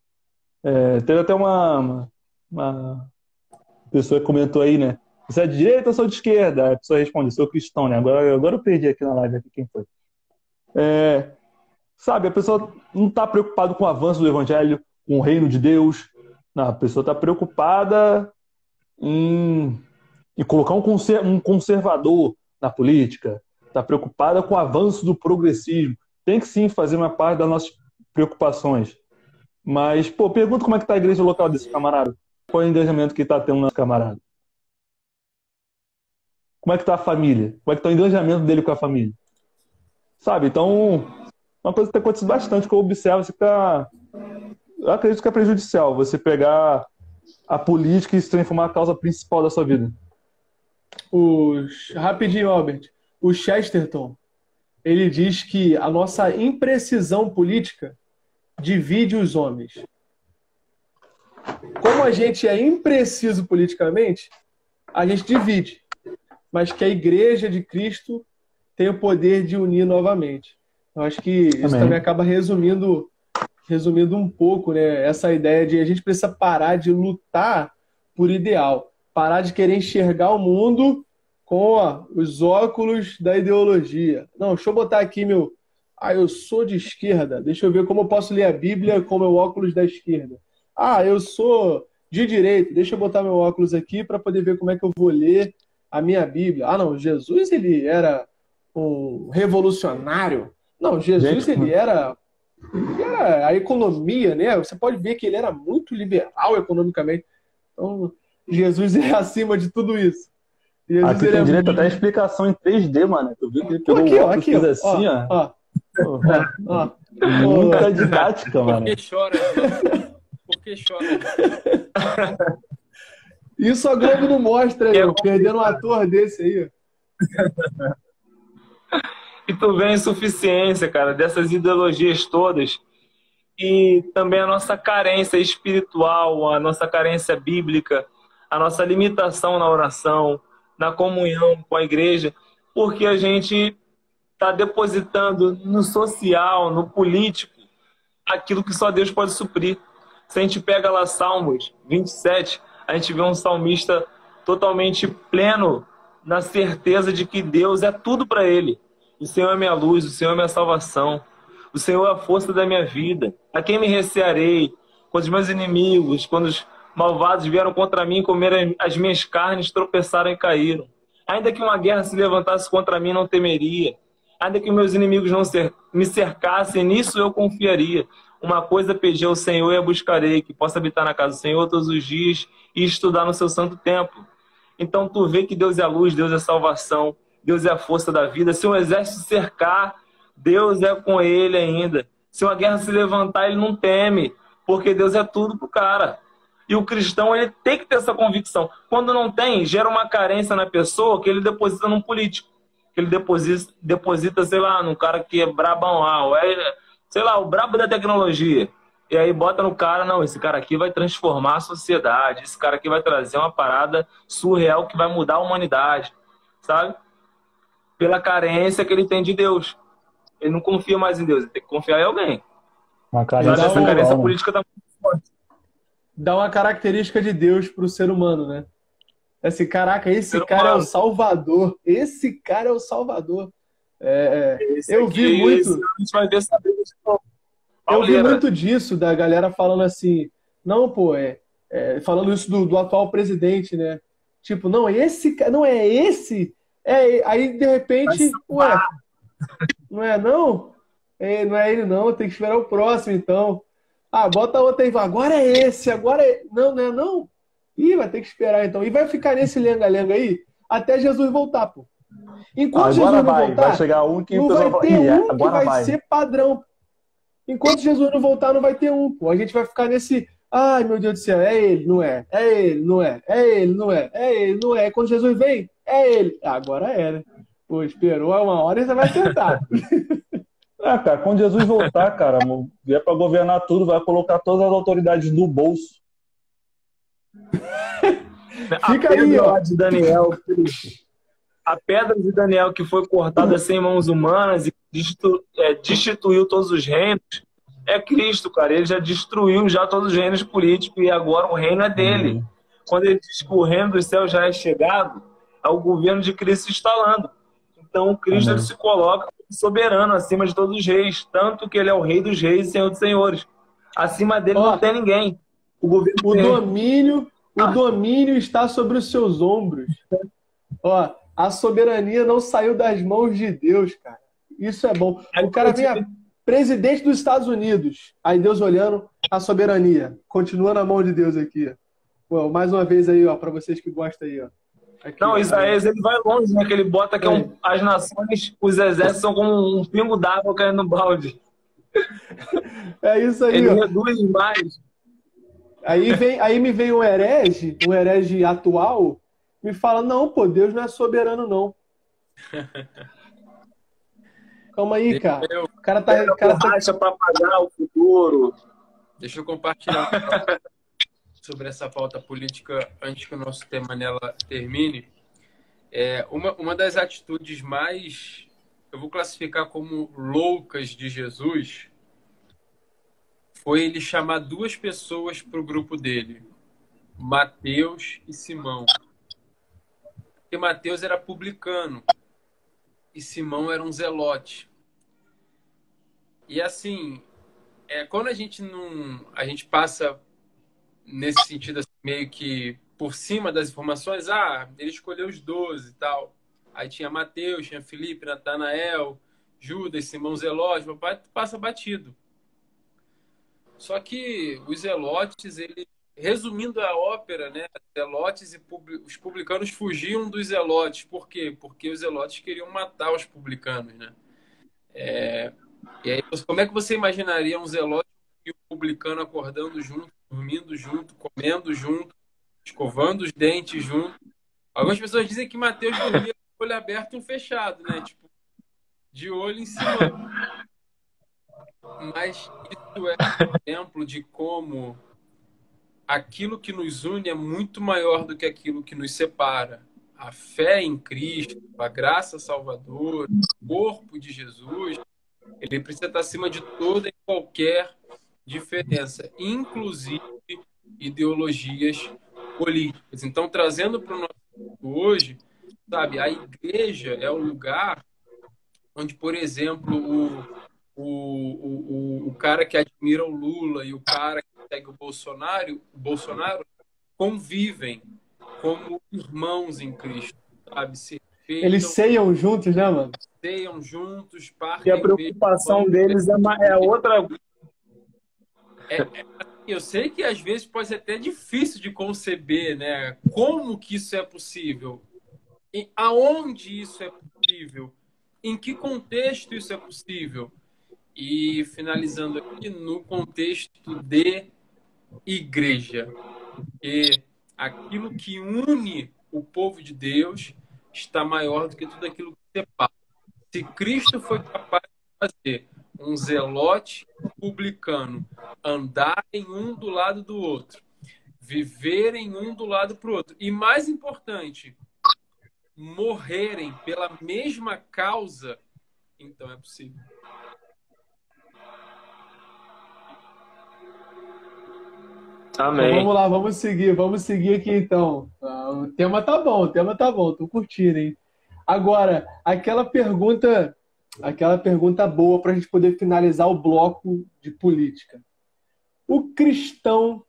É, teve até uma, uma pessoa comentou aí, né? Você é de direita ou sou de esquerda? A pessoa responde, sou cristão, né? Agora, agora eu perdi aqui na live aqui quem foi. É, sabe, a pessoa não está preocupada com o avanço do evangelho, com o reino de Deus. Não, a pessoa está preocupada em, em colocar um, conser, um conservador na política. Está preocupada com o avanço do progressismo. Tem que sim fazer uma parte das nossas preocupações. Mas, pô, pergunta como é que está a igreja local desse camarada qual é o engajamento que está tendo nosso camarada? Como é que está a família? Como é que está o engajamento dele com a família? Sabe? Então, uma coisa que tem acontecido bastante que eu observo, você tá... eu acredito que é prejudicial você pegar a política e se transformar a causa principal da sua vida. Os... Rapidinho, Albert. O Chesterton, ele diz que a nossa imprecisão política divide os homens. Como a gente é impreciso politicamente, a gente divide. Mas que a igreja de Cristo tem o poder de unir novamente. Eu acho que isso Amém. também acaba resumindo, resumindo um pouco né, essa ideia de a gente precisa parar de lutar por ideal, parar de querer enxergar o mundo com ó, os óculos da ideologia. Não, deixa eu botar aqui meu. Ah, eu sou de esquerda. Deixa eu ver como eu posso ler a Bíblia com meu óculos da esquerda. Ah, eu sou de direito, deixa eu botar meu óculos aqui para poder ver como é que eu vou ler a minha Bíblia. Ah, não, Jesus ele era um revolucionário. Não, Jesus ele era, ele era a economia, né? Você pode ver que ele era muito liberal economicamente. Então, Jesus é acima de tudo isso. Jesus, aqui tem é direito muito... até a explicação em 3D, mano. Tu viu que ele pegou aqui, ó, aqui, ó, assim, ó. ó. ó. ó. Muita didática, mano. Que chora? Por que chora? Isso a Globo não mostra, aí, é perdendo um ator desse aí. E tu vê a insuficiência, cara, dessas ideologias todas e também a nossa carência espiritual, a nossa carência bíblica, a nossa limitação na oração, na comunhão com a igreja, porque a gente está depositando no social, no político, aquilo que só Deus pode suprir. Se a gente pega lá Salmos 27, a gente vê um salmista totalmente pleno na certeza de que Deus é tudo para ele. O Senhor é minha luz, o Senhor é minha salvação. O Senhor é a força da minha vida. A quem me recearei? Quando os meus inimigos, quando os Malvados vieram contra mim, comeram as minhas carnes, tropeçaram e caíram. Ainda que uma guerra se levantasse contra mim, não temeria. Ainda que meus inimigos não me cercassem, nisso eu confiaria. Uma coisa pedi ao Senhor e a buscarei, que possa habitar na casa do Senhor todos os dias e estudar no seu santo templo. Então tu vê que Deus é a luz, Deus é a salvação, Deus é a força da vida. Se um exército cercar, Deus é com ele ainda. Se uma guerra se levantar, ele não teme, porque Deus é tudo pro cara. E o cristão ele tem que ter essa convicção. Quando não tem, gera uma carência na pessoa que ele deposita num político. Que ele deposita, deposita sei lá, num cara que é brabão lá, ou é, sei lá, o brabo da tecnologia. E aí bota no cara, não, esse cara aqui vai transformar a sociedade, esse cara aqui vai trazer uma parada surreal que vai mudar a humanidade, sabe? Pela carência que ele tem de Deus. Ele não confia mais em Deus, ele tem que confiar em alguém. Uma carência, essa carência política tá muito forte dá uma característica de Deus pro ser humano, né? Esse caraca, esse cara é o Salvador. Esse cara é o Salvador. É, é eu vi muito. a gente vai ver Eu vi muito disso da galera falando assim, não, pô, é, é falando isso do, do, atual presidente, né? Tipo, não, esse não é esse. É, aí de repente, ué, não é não? É, não é ele não, tem que esperar o próximo então. Ah, bota outra aí. Agora é esse, agora é. Não, não é não? Ih, vai ter que esperar então. E vai ficar nesse lenga-lenga aí até Jesus voltar, pô. Enquanto agora Jesus não voltar, vai chegar um que não vai ter um que vai, vai, ser padrão. Enquanto Jesus não voltar, não vai ter um, pô. A gente vai ficar nesse. Ai, meu Deus do céu, é ele, não é? É ele, não é? É ele, não é? É ele, não é? Quando Jesus vem, é ele. Agora é, né? Pô, esperou uma hora e você vai sentar. Ah, cara, quando Jesus voltar, cara, vier para governar tudo, vai colocar todas as autoridades no bolso. Fica aí, ó. De Daniel, a pedra de Daniel que foi cortada sem mãos humanas e é, destituiu todos os reinos, é Cristo, cara. Ele já destruiu já todos os reinos políticos e agora o reino é dele. Uhum. Quando ele diz que o reino dos céus já é chegado, é o governo de Cristo instalando. Então, o Cristo ele se coloca soberano acima de todos os reis, tanto que ele é o rei dos reis e senhor dos senhores. Acima dele Ó, não tem ninguém. O, governo o domínio, ah. o domínio está sobre os seus ombros. Ó, a soberania não saiu das mãos de Deus, cara. Isso é bom. O cara vem a presidente dos Estados Unidos. Aí Deus olhando a soberania. Continua na mão de Deus aqui. Pô, mais uma vez aí, ó, para vocês que gostam aí, ó. Aqui, não, Isaías ele vai longe, né? Que ele bota que é um, as nações, os exércitos são como um pingo d'água caindo no balde. É isso aí. Ele ó. reduz mais. Aí, vem, aí me vem um herege, um herege atual, me fala: não, pô, Deus não é soberano, não. Calma aí, cara. Eu, o cara tá. O cara tá... para pagar o futuro. Deixa eu compartilhar sobre essa pauta política antes que o nosso tema nela termine. É, uma, uma das atitudes mais, eu vou classificar como loucas de Jesus, foi ele chamar duas pessoas para o grupo dele, Mateus e Simão. Porque Mateus era publicano e Simão era um zelote. E assim, é, quando a gente não, a gente passa nesse sentido, assim, meio que por cima das informações, ah, ele escolheu os 12 e tal. Aí tinha Mateus, tinha Felipe, Natanael, Judas, Simão Zelote, papai passa batido. Só que os Zelotes, ele, resumindo a ópera, né, Zelotes e os publicanos fugiam dos Zelotes. Por quê? Porque os Zelotes queriam matar os publicanos, né? É, e aí, como é que você imaginaria um Zelote e um publicano acordando junto dormindo junto, comendo junto, escovando os dentes junto. Algumas pessoas dizem que Mateus dormia com o olho aberto e um fechado, né? Tipo, de olho em cima. Mas isso é um exemplo de como aquilo que nos une é muito maior do que aquilo que nos separa. A fé em Cristo, a graça salvadora, o corpo de Jesus, ele precisa estar acima de toda e qualquer diferença, inclusive ideologias políticas. Então, trazendo para o nosso hoje, sabe, a igreja é o lugar onde, por exemplo, o, o, o, o cara que admira o Lula e o cara que segue o Bolsonaro, o Bolsonaro convivem como irmãos em Cristo, sabe? Se respeitam. Eles ceiam juntos, né, mano? Ceiam juntos, partem. E a preocupação deles é, uma, é outra. É, é, eu sei que às vezes pode ser até difícil de conceber, né? Como que isso é possível? E aonde isso é possível? Em que contexto isso é possível? E finalizando aqui, no contexto de igreja. E aquilo que une o povo de Deus está maior do que tudo aquilo que separa. Se Cristo foi capaz de fazer um zelote publicano andarem um do lado do outro, viverem um do lado para o outro, e mais importante, morrerem pela mesma causa, então é possível. Amém. Então, vamos lá, vamos seguir, vamos seguir aqui então. Ah, o tema tá bom, o tema tá bom, tô curtindo, hein? Agora, aquela pergunta, aquela pergunta boa para a gente poder finalizar o bloco de política. O cristão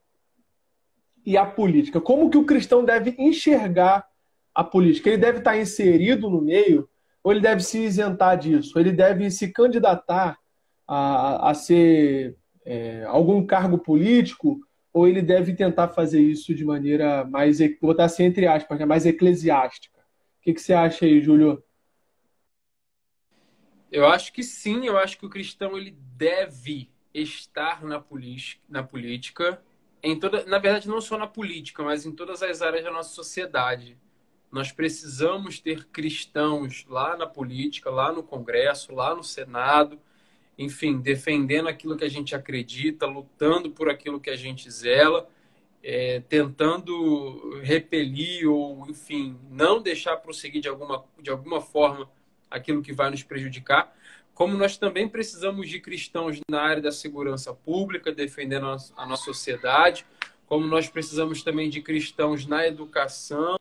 e a política. Como que o cristão deve enxergar a política? Ele deve estar inserido no meio ou ele deve se isentar disso? Ele deve se candidatar a, a ser é, algum cargo político ou ele deve tentar fazer isso de maneira mais, vou botar assim entre aspas, né, mais eclesiástica? O que, que você acha aí, Júlio? Eu acho que sim, eu acho que o cristão ele deve estar na, na política, em toda, na verdade não só na política, mas em todas as áreas da nossa sociedade. Nós precisamos ter cristãos lá na política, lá no Congresso, lá no Senado, enfim, defendendo aquilo que a gente acredita, lutando por aquilo que a gente zela, é, tentando repelir ou, enfim, não deixar prosseguir de alguma, de alguma forma aquilo que vai nos prejudicar. Como nós também precisamos de cristãos na área da segurança pública, defendendo a, nossa sociedade, como nós precisamos também de cristãos na educação,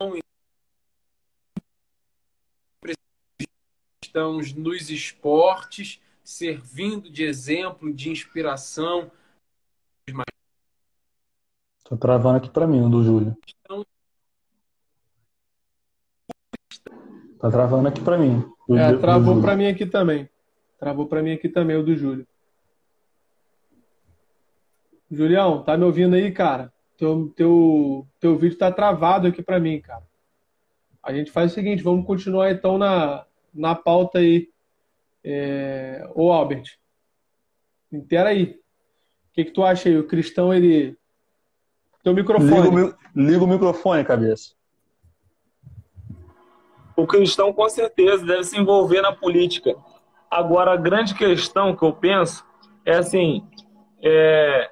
cristãos nos esportes, servindo de exemplo, de inspiração. Tô travando aqui para mim, o do Júlio. Tá travando aqui para mim. É, travou para mim aqui também. Travou para mim aqui também o do Júlio. Julião, tá me ouvindo aí, cara? Teu, teu, teu vídeo tá travado aqui para mim, cara. A gente faz o seguinte, vamos continuar então na, na pauta aí. É... Ô, Albert, inteira aí. O que, que tu acha aí? O cristão, ele. Teu microfone. Liga o, liga o microfone, cabeça. O cristão, com certeza, deve se envolver na política. Agora, a grande questão que eu penso é assim: é...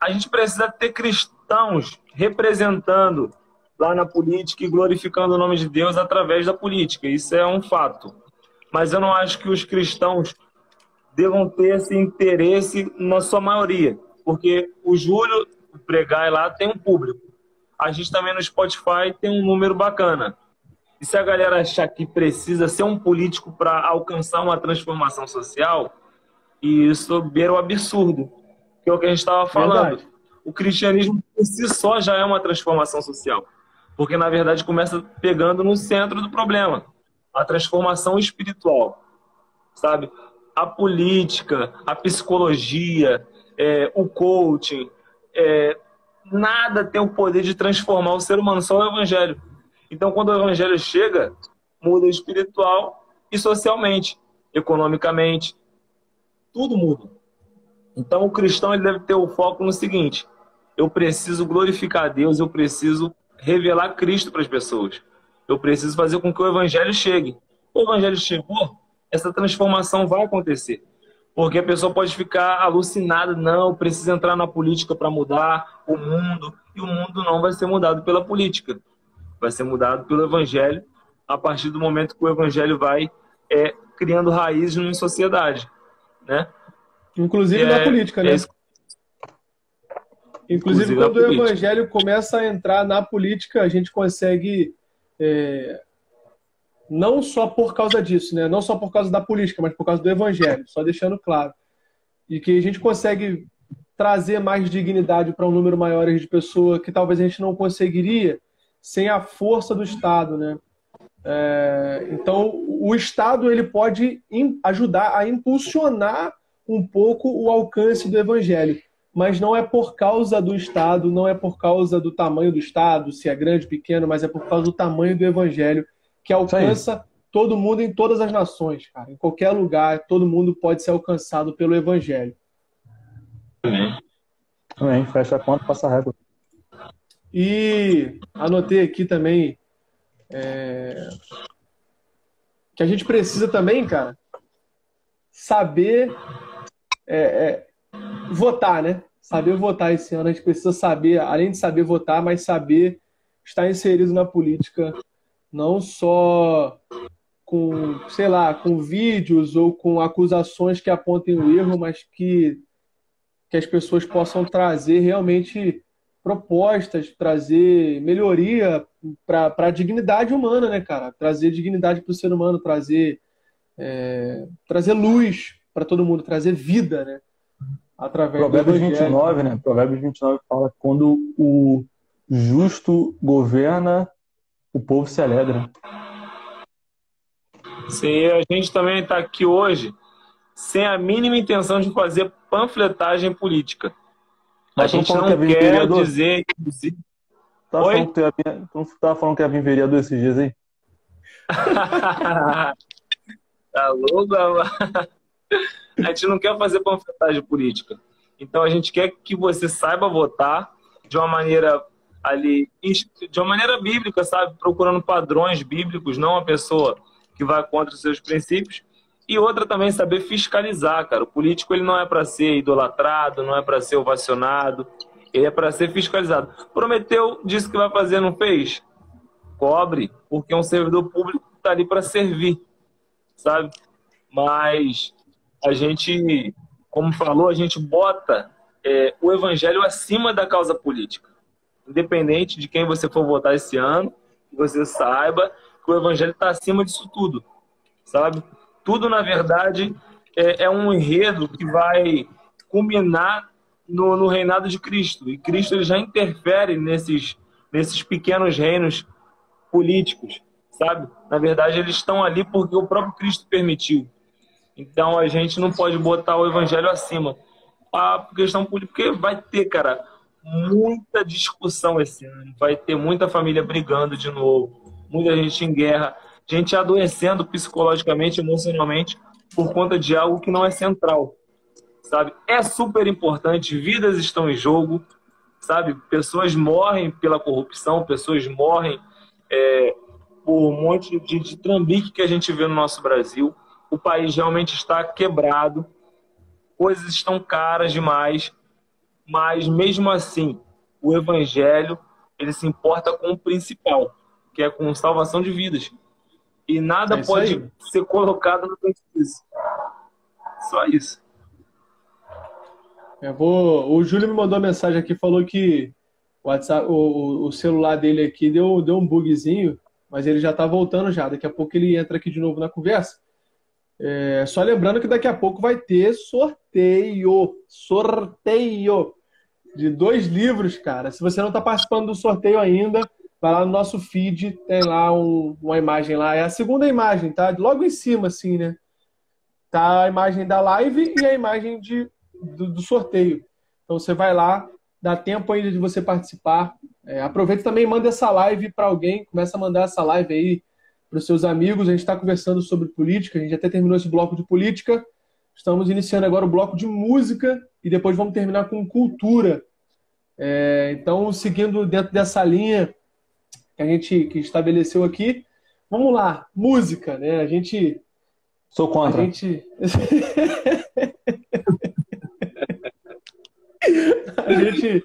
a gente precisa ter cristãos representando lá na política e glorificando o nome de Deus através da política. Isso é um fato mas eu não acho que os cristãos devam ter esse interesse na sua maioria, porque o Júlio pregar lá tem um público. A gente também no Spotify tem um número bacana. E se a galera achar que precisa ser um político para alcançar uma transformação social, isso beira o absurdo, que é o que a gente estava falando. Verdade. O cristianismo por si só já é uma transformação social, porque na verdade começa pegando no centro do problema a transformação espiritual, sabe? A política, a psicologia, é, o coaching, é, nada tem o poder de transformar o ser humano, só o evangelho. Então, quando o evangelho chega, muda espiritual e socialmente, economicamente, tudo muda. Então, o cristão ele deve ter o foco no seguinte: eu preciso glorificar Deus, eu preciso revelar Cristo para as pessoas. Eu preciso fazer com que o evangelho chegue. O evangelho chegou, essa transformação vai acontecer. Porque a pessoa pode ficar alucinada, não, precisa entrar na política para mudar o mundo, e o mundo não vai ser mudado pela política. Vai ser mudado pelo evangelho a partir do momento que o evangelho vai é, criando raízes numa sociedade, né? Inclusive é, na política, né? É... Inclusive, Inclusive quando o evangelho começa a entrar na política, a gente consegue é, não só por causa disso, né? não só por causa da política, mas por causa do evangelho, só deixando claro. E que a gente consegue trazer mais dignidade para um número maior de pessoas que talvez a gente não conseguiria sem a força do Estado, né? É, então, o Estado ele pode ajudar a impulsionar um pouco o alcance do Evangelho, mas não é por causa do Estado, não é por causa do tamanho do Estado, se é grande, pequeno, mas é por causa do tamanho do Evangelho que alcança todo mundo em todas as nações, cara. Em qualquer lugar, todo mundo pode ser alcançado pelo Evangelho. Amém. Amém. Fecha a conta, passa a régua. E anotei aqui também é, que a gente precisa também, cara, saber é, é, votar, né? Saber votar esse ano. A gente precisa saber, além de saber votar, mas saber estar inserido na política, não só com, sei lá, com vídeos ou com acusações que apontem o erro, mas que, que as pessoas possam trazer realmente propostas, trazer melhoria para a dignidade humana, né, cara? Trazer dignidade para o ser humano, trazer, é, trazer luz para todo mundo, trazer vida, né? Através Provérbios 29, né? Provérbios 29 fala quando o justo governa, o povo se alegra. Sim, a gente também está aqui hoje sem a mínima intenção de fazer panfletagem política. A gente não quer vereador? dizer. Tá Oi? Falando que ia, tu tava falando que ia vir vereador esses dias aí? tá louco? A gente não quer fazer panfletagem política. Então a gente quer que você saiba votar de uma maneira ali, de uma maneira bíblica, sabe? Procurando padrões bíblicos, não uma pessoa que vai contra os seus princípios. E outra também saber fiscalizar, cara. O político ele não é para ser idolatrado, não é para ser ovacionado, ele é para ser fiscalizado. Prometeu, disse que vai fazer, não fez? Cobre, porque um servidor público está ali para servir, sabe? Mas a gente, como falou, a gente bota é, o evangelho acima da causa política. Independente de quem você for votar esse ano, você saiba que o evangelho está acima disso tudo, sabe? tudo, na verdade, é, é um enredo que vai culminar no, no, reinado de Cristo. E Cristo ele já interfere nesses, nesses pequenos reinos políticos, sabe? Na verdade, eles estão ali porque o próprio Cristo permitiu. Então, a gente não pode botar o evangelho acima. A questão política, porque vai ter, cara, muita discussão esse ano. Vai ter muita família brigando de novo, muita gente em guerra gente adoecendo psicologicamente, emocionalmente, por conta de algo que não é central, sabe? É super importante, vidas estão em jogo, sabe? Pessoas morrem pela corrupção, pessoas morrem é, por um monte de, de trambique que a gente vê no nosso Brasil. O país realmente está quebrado, coisas estão caras demais, mas mesmo assim, o evangelho ele se importa com o principal, que é com salvação de vidas. E nada é pode aí. ser colocado no benefício. Só isso. Eu vou... O Júlio me mandou uma mensagem aqui, falou que o, WhatsApp, o, o celular dele aqui deu, deu um bugzinho, mas ele já está voltando já. Daqui a pouco ele entra aqui de novo na conversa. É, só lembrando que daqui a pouco vai ter sorteio. Sorteio de dois livros, cara. Se você não está participando do sorteio ainda, vai lá no nosso feed, tem lá um, uma imagem lá. É a segunda imagem, tá? Logo em cima, assim, né? Tá a imagem da live e a imagem de, do, do sorteio. Então você vai lá, dá tempo ainda de você participar. É, aproveita também manda essa live para alguém, começa a mandar essa live aí para os seus amigos. A gente está conversando sobre política, a gente até terminou esse bloco de política. Estamos iniciando agora o bloco de música e depois vamos terminar com cultura. É, então, seguindo dentro dessa linha, que a gente que estabeleceu aqui. Vamos lá, música, né? A gente. Sou contra. A gente. a gente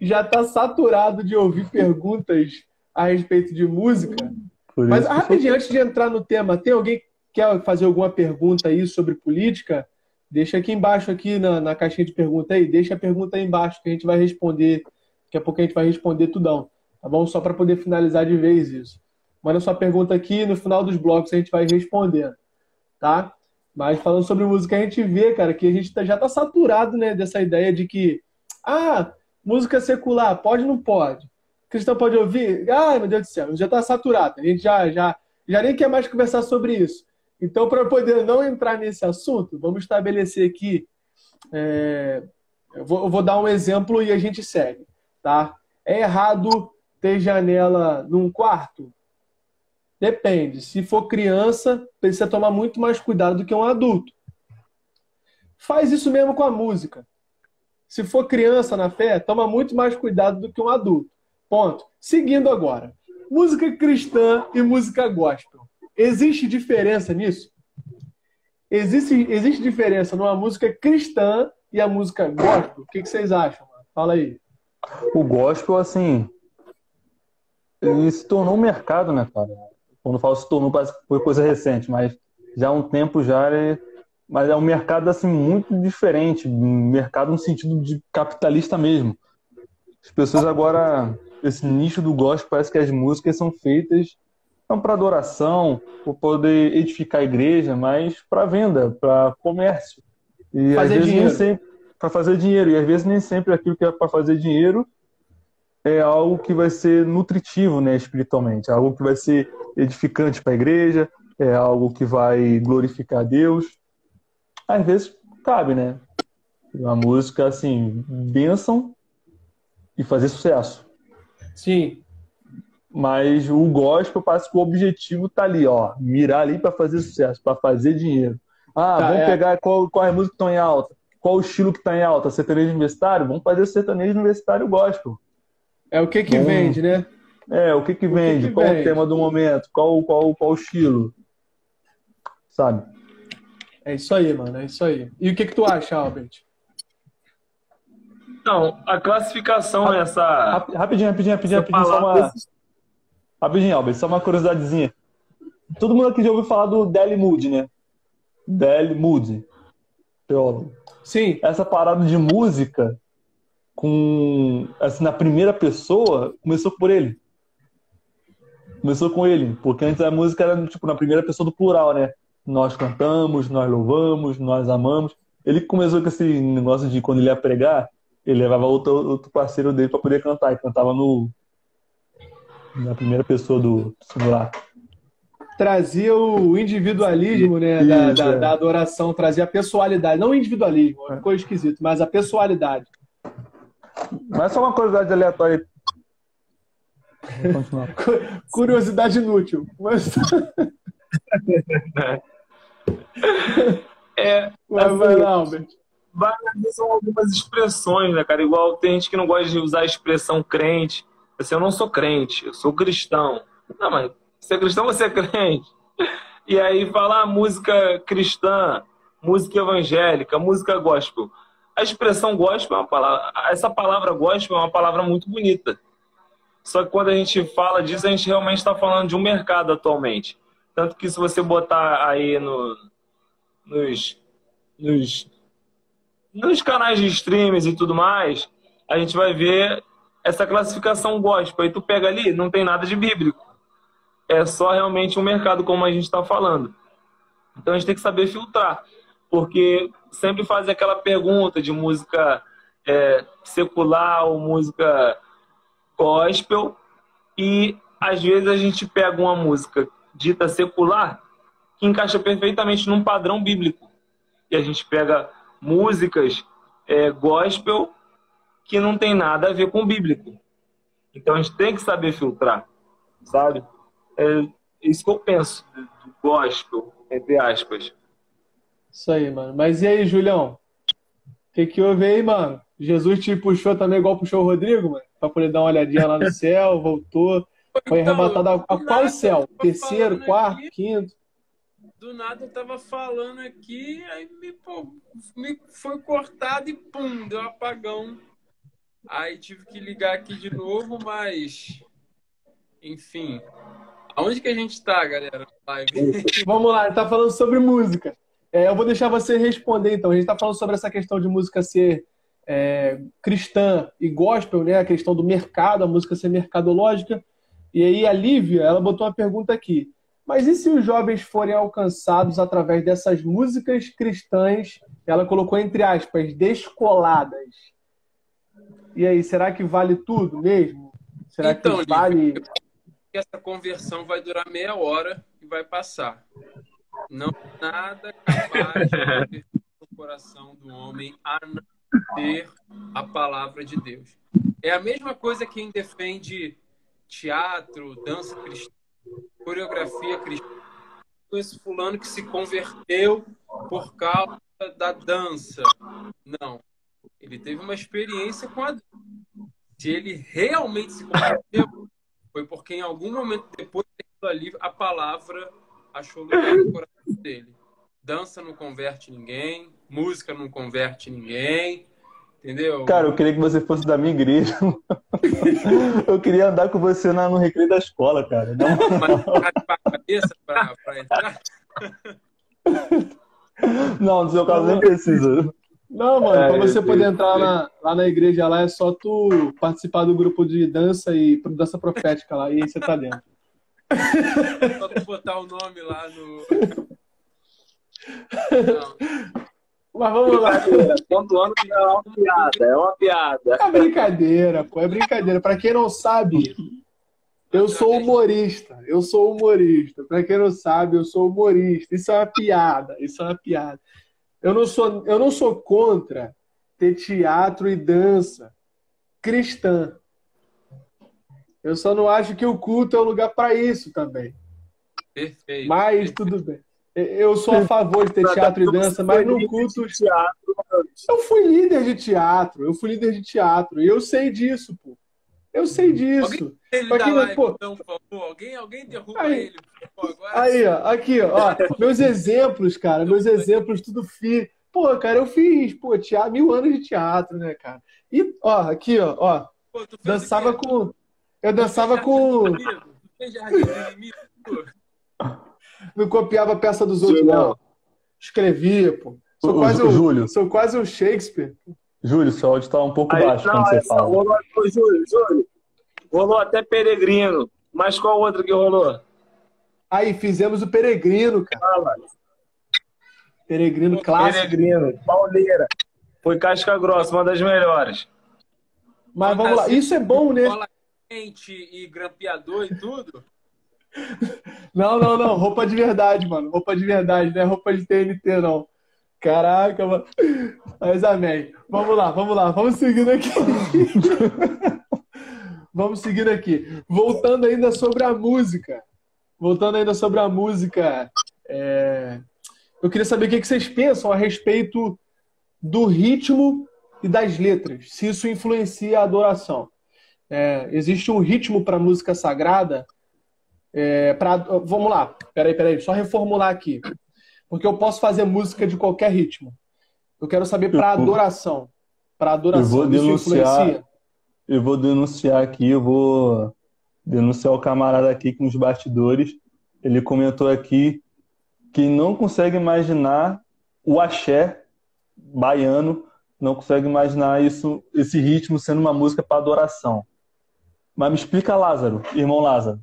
já está saturado de ouvir perguntas a respeito de música. Mas rapidinho, antes de entrar no tema, tem alguém que quer fazer alguma pergunta aí sobre política? Deixa aqui embaixo, aqui na, na caixinha de pergunta aí, deixa a pergunta aí embaixo que a gente vai responder. Daqui a pouco a gente vai responder tudão tá bom? Só para poder finalizar de vez isso. Manda sua pergunta aqui no final dos blocos a gente vai respondendo, tá? Mas falando sobre música, a gente vê, cara, que a gente tá, já tá saturado, né, dessa ideia de que, ah, música secular, pode ou não pode? Cristão pode ouvir? Ai, meu Deus do céu, já tá saturado. A gente já, já, já nem quer mais conversar sobre isso. Então, para poder não entrar nesse assunto, vamos estabelecer aqui. É, eu, vou, eu vou dar um exemplo e a gente segue, tá? É errado ter janela num quarto? Depende. Se for criança, precisa tomar muito mais cuidado do que um adulto. Faz isso mesmo com a música. Se for criança na fé, toma muito mais cuidado do que um adulto. Ponto. Seguindo agora. Música cristã e música gospel. Existe diferença nisso? Existe, existe diferença numa música cristã e a música gospel? O que, que vocês acham? Fala aí. O gospel, assim, ele se tornou um mercado, né, cara? Quando falo se tornou, parece que foi coisa recente, mas já há um tempo já é, mas é um mercado assim muito diferente, um mercado no sentido de capitalista mesmo. As pessoas agora, esse nicho do gospel, parece que as músicas são feitas não para adoração, para poder edificar a igreja, mas para venda, para comércio. E fazer às vezes dinheiro. nem sempre para fazer dinheiro. E às vezes nem sempre aquilo que é para fazer dinheiro é algo que vai ser nutritivo, né, espiritualmente, é algo que vai ser edificante para a igreja, é algo que vai glorificar a Deus. Às vezes cabe, né? Uma música assim, bênção e fazer sucesso. Sim. Mas o gospel parece que o objetivo tá ali, ó, mirar ali para fazer sucesso, para fazer dinheiro. Ah, tá, vamos é. pegar qual, qual é a música que estão em alta. Qual o estilo que está em alta? Sertanejo universitário? Vamos fazer sertanejo universitário gospel. É o que que vende, né? É, o que que vende? Que que qual vende? o tema do momento? Qual, qual, qual o estilo? Sabe? É isso aí, mano, é isso aí. E o que que tu acha, Albert? Não, a classificação é essa. Rapidinho, rapidinho, rapidinho, rapidinho. Só uma... Rapidinho, Albert, só uma curiosidadezinha. Todo mundo aqui já ouviu falar do Deli Mood, né? Deli Mood, teólogo. Sim. Essa parada de música com assim na primeira pessoa começou por ele. Começou com ele, porque antes a música era tipo na primeira pessoa do plural, né? Nós cantamos, nós louvamos, nós amamos. Ele começou com esse negócio de quando ele ia pregar, ele levava outro, outro parceiro dele para poder cantar, e cantava no na primeira pessoa do singular. Trazia o individualismo né, da, da, é. da, adoração, trazia a pessoalidade, não o individualismo, ficou esquisito, mas a pessoalidade. Mas só uma curiosidade aleatória. Curiosidade inútil. Mas... é, vai lá, Albert. São algumas expressões, né, cara? Igual tem gente que não gosta de usar a expressão crente. Assim, eu não sou crente, eu sou cristão. Não, mas você é cristão, você é crente. E aí falar música cristã, música evangélica, música gospel a expressão gospel é uma palavra, essa palavra gospel é uma palavra muito bonita. Só que quando a gente fala disso, a gente realmente está falando de um mercado atualmente. Tanto que se você botar aí no, nos, nos, nos canais de streams e tudo mais, a gente vai ver essa classificação gospel. Aí tu pega ali, não tem nada de bíblico. É só realmente um mercado, como a gente está falando. Então a gente tem que saber filtrar porque sempre faz aquela pergunta de música é, secular ou música gospel, e às vezes a gente pega uma música dita secular que encaixa perfeitamente num padrão bíblico. E a gente pega músicas é, gospel que não tem nada a ver com o bíblico. Então a gente tem que saber filtrar, sabe? É isso que eu penso do gospel, entre aspas. Isso aí, mano. Mas e aí, Julião? O que, que houve aí, mano? Jesus te puxou também igual puxou o Rodrigo, mano? Pra poder dar uma olhadinha lá no céu, voltou. Foi então, arrebatado a, a qual céu? Terceiro, quarto, quinto? Do nada eu tava falando aqui, aí me, pô, me foi cortado e pum, deu um apagão. Aí tive que ligar aqui de novo, mas. Enfim. Aonde que a gente tá, galera? Vamos lá, tá falando sobre música. É, eu vou deixar você responder, então. A gente está falando sobre essa questão de música ser é, cristã e gospel, né? A questão do mercado, a música ser mercadológica. E aí a Lívia, ela botou uma pergunta aqui. Mas e se os jovens forem alcançados através dessas músicas cristãs, ela colocou entre aspas, descoladas? E aí, será que vale tudo mesmo? Será então, que vale. Essa conversão vai durar meia hora e vai passar. Não nada capaz de o coração do homem a não ter a palavra de Deus. É a mesma coisa quem defende teatro, dança cristã, coreografia cristã. Esse fulano que se converteu por causa da dança. Não. Ele teve uma experiência com a Se ele realmente se converteu, foi porque em algum momento depois ali, a palavra achou lugar no coração dele. Dança não converte ninguém, música não converte ninguém, entendeu? Cara, eu queria que você fosse da minha igreja. eu queria andar com você no recreio da escola, cara. Não, entrar? não, no seu caso nem precisa. Não, mano, é, pra você poder entrar na, lá na igreja lá é só tu participar do grupo de dança e dança profética lá, e aí você tá dentro. Só tu botar o nome lá no. Não. Mas vamos lá. Pontuando que é uma piada, é uma piada. É brincadeira, pô, é brincadeira. Pra quem não sabe, eu sou humorista. Eu sou humorista. Pra quem não sabe, eu sou humorista. Isso é uma piada. Isso é uma piada. Eu não sou, eu não sou contra ter teatro e dança cristã. Eu só não acho que o culto é o lugar para isso também. Perfeito. Mas tudo bem. Eu sou a favor de ter teatro e dança, mas no culto. Eu fui líder de teatro, eu fui líder de teatro, e eu sei disso, pô. Eu sei disso. Alguém, live, pô... então, por favor. Alguém, alguém derruba aí, ele. Pô, agora... Aí, ó, aqui, ó. Meus exemplos, cara, meus exemplos, tudo fiz. Pô, cara, eu fiz, pô, teatro, mil anos de teatro, né, cara? E, ó, aqui, ó, ó. Pô, dançava com. Eu dançava com. Não copiava a peça dos outros, não. Escrevia, pô. Sou o, quase o, Júlio. Sou quase o Shakespeare. Júlio, seu áudio está um pouco Aí, baixo não, quando você fala. Rolou, Júlio, Júlio, rolou até Peregrino. Mas qual outro que rolou? Aí, fizemos o Peregrino, cara. Fala. Peregrino clássico. Peregrino, Pauleira. Foi casca grossa, uma das melhores. Mas vamos lá, isso é bom, né? Quente e grampeador e tudo. Não, não, não. Roupa de verdade, mano. Roupa de verdade, não é roupa de TNT, não. Caraca, mano. Mas amém. Vamos lá, vamos lá. Vamos seguindo aqui. vamos seguindo aqui. Voltando ainda sobre a música. Voltando ainda sobre a música. É... Eu queria saber o que vocês pensam a respeito do ritmo e das letras. Se isso influencia a adoração. É... Existe um ritmo para música sagrada é, pra, vamos lá, peraí, peraí, só reformular aqui. Porque eu posso fazer música de qualquer ritmo. Eu quero saber para adoração. Para adoração, eu vou denunciar, Eu vou denunciar aqui, eu vou denunciar o camarada aqui com os bastidores. Ele comentou aqui que não consegue imaginar o axé baiano, não consegue imaginar isso, esse ritmo sendo uma música para adoração. Mas me explica, Lázaro, irmão Lázaro.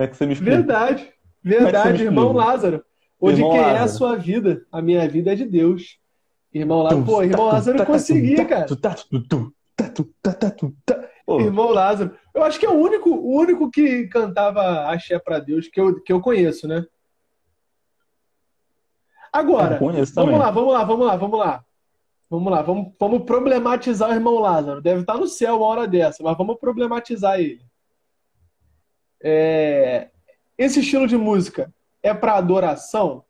Como é que você me explica? Verdade, é verdade, é irmão Lázaro. Hoje irmão quem Lázaro. é a sua vida? A minha vida é de Deus. Irmão Lázaro, pô, irmão Lázaro conseguia, cara. Irmão Lázaro. Eu acho que é o único, o único que cantava axé para Deus que eu, que eu conheço, né? Agora, vamos lá, vamos lá, vamos lá, vamos lá. Vamos lá, vamos, vamos problematizar o irmão Lázaro. Deve estar no céu uma hora dessa, mas vamos problematizar ele. É, esse estilo de música é para adoração?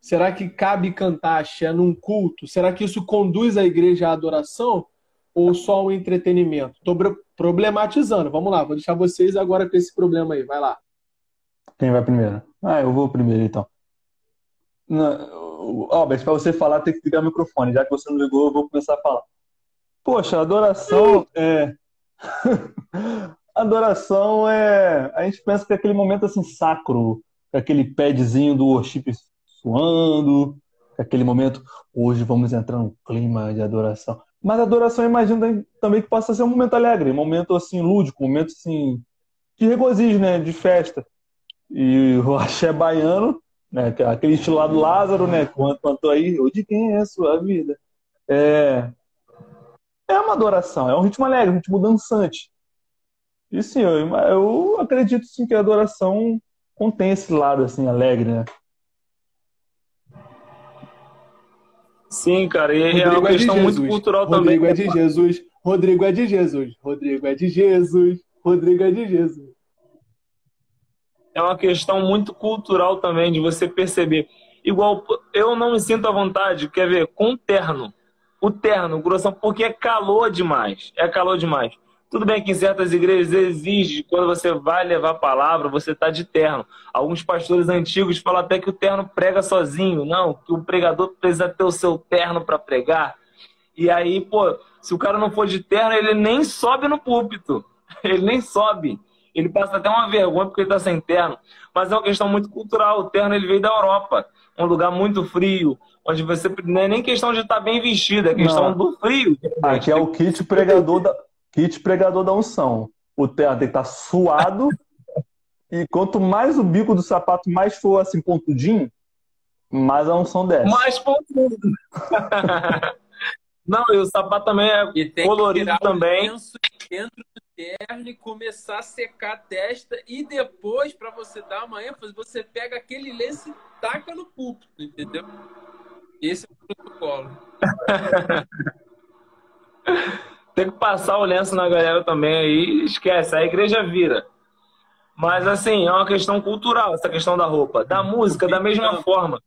Será que cabe cantar axé num culto? Será que isso conduz a igreja à adoração? Ou só ao entretenimento? Estou problematizando. Vamos lá, vou deixar vocês agora com esse problema aí. Vai lá. Quem vai primeiro? Ah, eu vou primeiro então. Albert, para você falar, tem que ligar o microfone. Já que você não ligou, eu vou começar a falar. Poxa, adoração é. adoração é. A gente pensa que é aquele momento assim sacro, aquele padzinho do worship suando, aquele momento, hoje vamos entrar num clima de adoração. Mas adoração imagina também que possa ser um momento alegre, um momento assim lúdico, um momento assim de regozijo, né, de festa. E o axé baiano, né? Aquele estilo lá do Lázaro, né? Quanto, quanto aí, ou de quem é a sua vida? É, é uma adoração, é um ritmo alegre, um ritmo dançante. E sim, eu, eu acredito sim que a adoração contém esse lado assim alegre, né? Sim, cara, e é Rodrigo é uma questão é muito cultural Rodrigo também. Rodrigo é de Jesus. Rodrigo é de Jesus. Rodrigo é de Jesus. Rodrigo é de Jesus. É uma questão muito cultural também de você perceber. Igual eu não me sinto à vontade, quer ver, com terno. O terno, grossão, porque é calor demais. É calor demais. Tudo bem que em certas igrejas exige, quando você vai levar a palavra, você está de terno. Alguns pastores antigos falam até que o terno prega sozinho. Não, que o pregador precisa ter o seu terno para pregar. E aí, pô, se o cara não for de terno, ele nem sobe no púlpito. Ele nem sobe. Ele passa até uma vergonha porque ele está sem terno. Mas é uma questão muito cultural. O terno ele veio da Europa, um lugar muito frio, onde você não é nem questão de estar tá bem vestido, é questão não. do frio. Aqui é o kit pregador da, kit pregador da unção. O terno tem que estar tá suado e quanto mais o bico do sapato mais for assim pontudinho, mais a unção desce. Mais pontudo. Não, e o sapato também é colorido também. dentro do terno e começar a secar a testa e depois, para você dar uma ênfase, você pega aquele lenço e taca no púlpito, entendeu? Esse é o protocolo. Tem que passar o lenço na galera também aí, esquece, a igreja vira. Mas assim, é uma questão cultural essa questão da roupa. Da música, da mesma forma.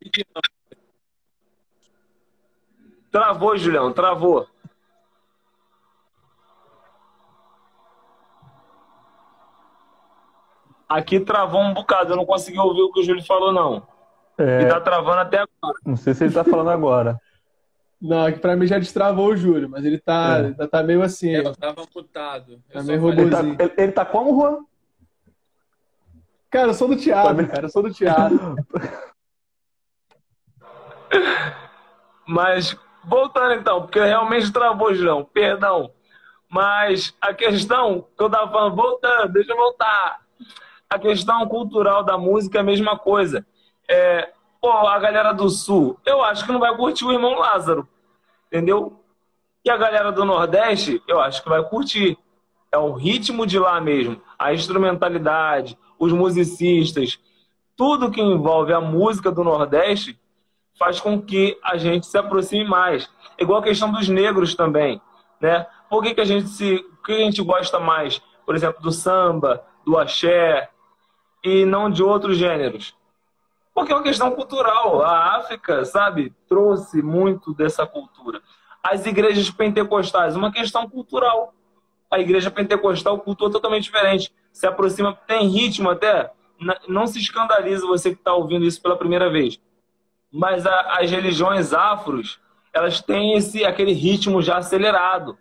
Travou, Julião, travou. Aqui travou um bocado, eu não consegui ouvir o que o Júlio falou, não. É... E tá travando até agora. Não sei se ele tá falando agora. Não, é que pra mim já destravou o Júlio, mas ele tá, é. tá meio assim. Eu tava mutado. Tá meio robozinho. Ele tá, ele, ele tá como, Juan? Cara, eu sou do teatro, cara, eu sou do teatro. mas, voltando então, porque realmente travou, João, perdão. Mas a questão que eu tava falando, voltando, deixa eu voltar. A questão cultural da música é a mesma coisa. É, pô, a galera do Sul, eu acho que não vai curtir o irmão Lázaro, entendeu? E a galera do Nordeste, eu acho que vai curtir. É o ritmo de lá mesmo, a instrumentalidade, os musicistas, tudo que envolve a música do Nordeste faz com que a gente se aproxime mais. Igual a questão dos negros também, né? Por que, que a gente se, que a gente gosta mais, por exemplo, do samba, do axé e não de outros gêneros? Porque é uma questão cultural. A África, sabe, trouxe muito dessa cultura. As igrejas pentecostais, uma questão cultural. A igreja pentecostal, cultura totalmente diferente. Se aproxima, tem ritmo até. Não se escandaliza você que está ouvindo isso pela primeira vez. Mas a, as religiões afros, elas têm esse aquele ritmo já acelerado.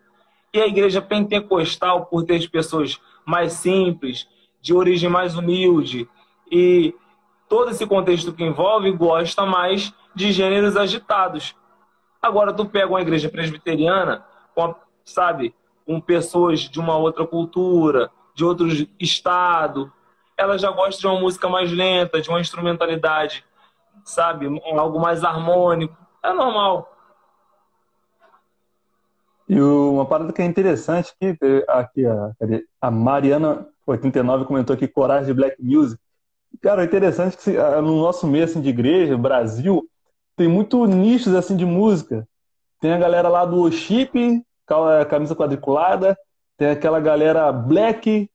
E a igreja pentecostal, por ter pessoas mais simples, de origem mais humilde e todo esse contexto que envolve gosta mais de gêneros agitados. Agora, tu pega uma igreja presbiteriana, com, sabe, com pessoas de uma outra cultura, de outro estado, ela já gosta de uma música mais lenta, de uma instrumentalidade, sabe, algo mais harmônico. É normal. E uma parada que é interessante aqui, aqui a, a Mariana 89 comentou aqui Coragem de Black Music. Cara, é interessante que no nosso meio assim, de igreja, Brasil, tem muito nichos assim de música. Tem a galera lá do chip, camisa quadriculada, tem aquela galera black,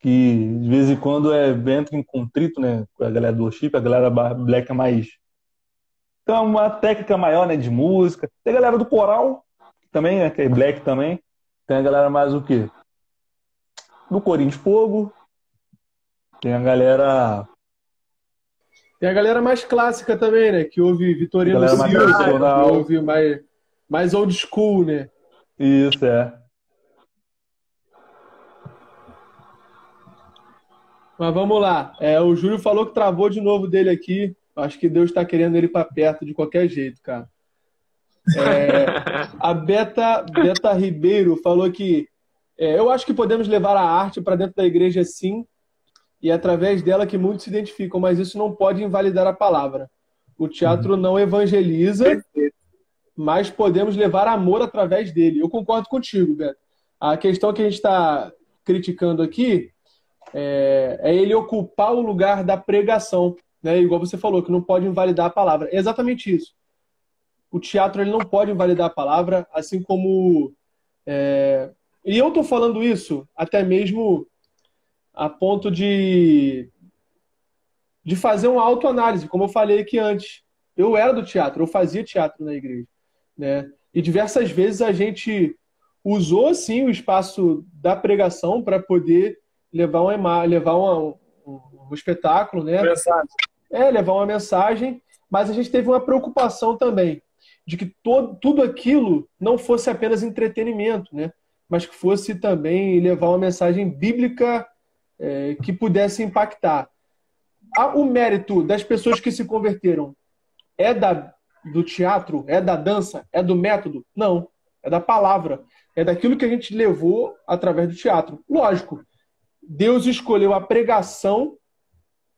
que de vez em quando é, entra em contrito, né? Com a galera do chip, a galera black é mais. Tem uma técnica maior, né? De música. Tem a galera do coral, também, né? Que é black também. Tem a galera mais o quê? Do Corinho de Fogo, tem a galera. Tem a galera mais clássica também, né? Que ouve Vitorino Silva, que ouve mais, mais old school, né? Isso, é. Mas vamos lá. É, o Júlio falou que travou de novo dele aqui. Acho que Deus está querendo ele para perto de qualquer jeito, cara. É, a Beta, Beta Ribeiro falou que é, eu acho que podemos levar a arte para dentro da igreja sim, e é através dela que muitos se identificam, mas isso não pode invalidar a palavra. O teatro não evangeliza, mas podemos levar amor através dele. Eu concordo contigo, Beto. A questão que a gente está criticando aqui é, é, ele ocupar o lugar da pregação, né? Igual você falou, que não pode invalidar a palavra. É exatamente isso. O teatro ele não pode invalidar a palavra, assim como. É... E eu estou falando isso até mesmo a ponto de, de fazer uma autoanálise, como eu falei aqui antes. Eu era do teatro, eu fazia teatro na igreja. Né? E diversas vezes a gente usou, sim, o espaço da pregação para poder levar, uma, levar uma, um, um espetáculo, né? Mensagem. É, levar uma mensagem, mas a gente teve uma preocupação também de que todo, tudo aquilo não fosse apenas entretenimento, né? Mas que fosse também levar uma mensagem bíblica é, que pudesse impactar. O mérito das pessoas que se converteram é da, do teatro, é da dança, é do método? Não, é da palavra, é daquilo que a gente levou através do teatro. Lógico, Deus escolheu a pregação,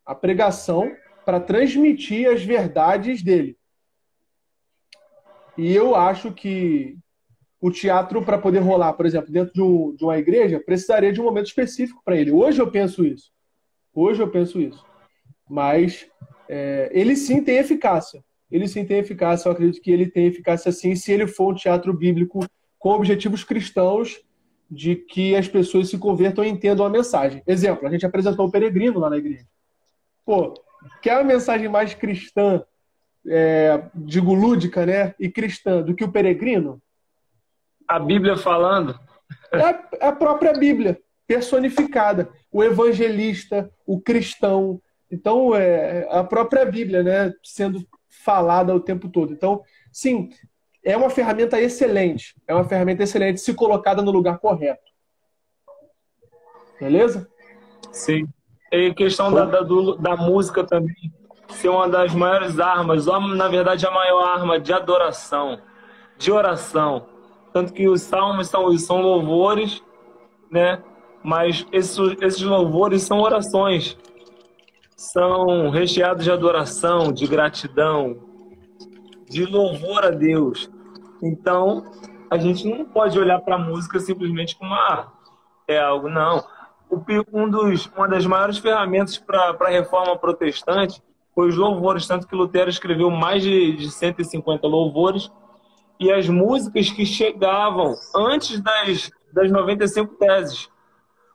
a pregação para transmitir as verdades dele. E eu acho que o teatro, para poder rolar, por exemplo, dentro de, um, de uma igreja, precisaria de um momento específico para ele. Hoje eu penso isso. Hoje eu penso isso. Mas é, ele sim tem eficácia. Ele sim tem eficácia. Eu acredito que ele tem eficácia sim, se ele for um teatro bíblico com objetivos cristãos de que as pessoas se convertam e entendam a mensagem. Exemplo, a gente apresentou o peregrino lá na igreja. Pô, quer uma mensagem mais cristã, é, digo lúdica, né? E cristã do que o peregrino? A Bíblia falando. É a própria Bíblia, personificada. O evangelista, o cristão. Então, é a própria Bíblia, né? Sendo falada o tempo todo. Então, sim, é uma ferramenta excelente. É uma ferramenta excelente se colocada no lugar correto. Beleza? Sim. E questão da, da, do, da música também ser uma das maiores armas, ou na verdade a maior arma de adoração, de oração. Tanto que os salmos são, são louvores, né? Mas esses, esses louvores são orações. São recheados de adoração, de gratidão, de louvor a Deus. Então, a gente não pode olhar para a música simplesmente como ah, é algo, não. Um dos, uma das maiores ferramentas para a reforma protestante foi os louvores, tanto que Lutero escreveu mais de, de 150 louvores, e as músicas que chegavam antes das, das 95 teses,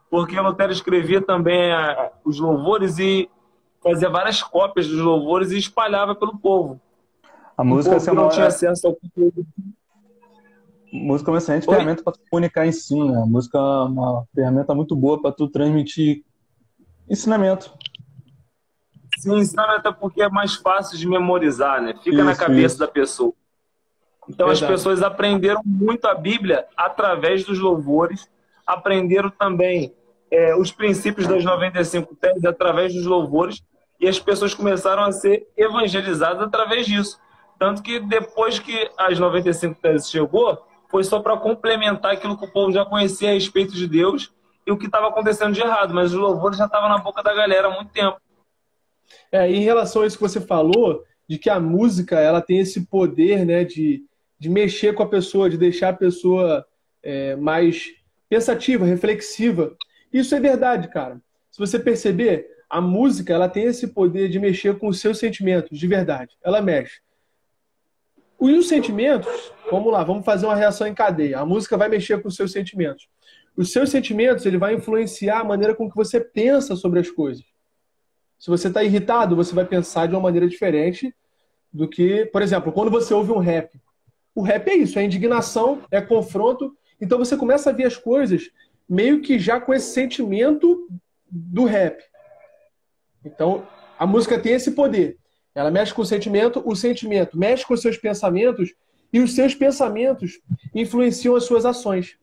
porque Lutero escrevia também a, os louvores e fazia várias cópias dos louvores e espalhava pelo povo. A música o povo não tinha acesso ao conteúdo. Música é uma excelente Oi? ferramenta para comunicar ensino. Né? A música é uma ferramenta muito boa para tu transmitir ensinamento. Sim, ensinamento é porque é mais fácil de memorizar, né? Fica isso, na cabeça isso. da pessoa. Então Verdade. as pessoas aprenderam muito a Bíblia através dos louvores, aprenderam também é, os princípios das 95 teses através dos louvores, e as pessoas começaram a ser evangelizadas através disso. Tanto que depois que as 95 teses chegou, foi só para complementar aquilo que o povo já conhecia a respeito de Deus e o que estava acontecendo de errado, mas os louvores já estavam na boca da galera há muito tempo. É, em relação a isso que você falou, de que a música ela tem esse poder né, de, de mexer com a pessoa, de deixar a pessoa é, mais pensativa, reflexiva. Isso é verdade, cara. Se você perceber, a música ela tem esse poder de mexer com os seus sentimentos, de verdade. Ela mexe. E os sentimentos, vamos lá, vamos fazer uma reação em cadeia. A música vai mexer com os seus sentimentos. Os seus sentimentos, ele vai influenciar a maneira com que você pensa sobre as coisas. Se você está irritado, você vai pensar de uma maneira diferente do que, por exemplo, quando você ouve um rap. O rap é isso, é indignação, é confronto. Então você começa a ver as coisas meio que já com esse sentimento do rap. Então, a música tem esse poder. Ela mexe com o sentimento, o sentimento mexe com os seus pensamentos e os seus pensamentos influenciam as suas ações.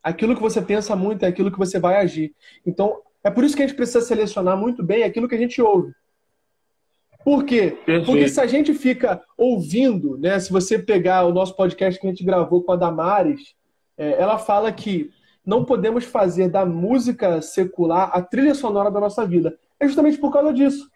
Aquilo que você pensa muito é aquilo que você vai agir. Então, é por isso que a gente precisa selecionar muito bem aquilo que a gente ouve. Por quê? Perfeito. Porque se a gente fica ouvindo, né? Se você pegar o nosso podcast que a gente gravou com a Damares, é, ela fala que não podemos fazer da música secular a trilha sonora da nossa vida. É justamente por causa disso.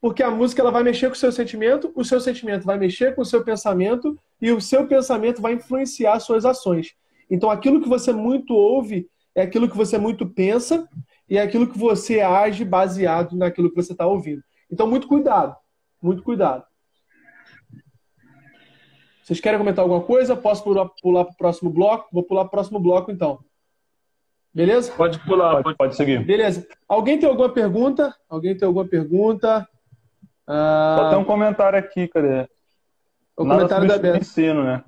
Porque a música ela vai mexer com o seu sentimento, o seu sentimento vai mexer com o seu pensamento e o seu pensamento vai influenciar as suas ações. Então aquilo que você muito ouve é aquilo que você muito pensa e é aquilo que você age baseado naquilo que você está ouvindo. Então muito cuidado, muito cuidado. Vocês querem comentar alguma coisa? Posso pular, pular para o próximo bloco? Vou pular para o próximo bloco, então. Beleza? Pode pular, pode, pode seguir. Beleza. Alguém tem alguma pergunta? Alguém tem alguma pergunta? Ah... Só tem um comentário aqui, cadê? O Nada comentário da Beta. ensino, né?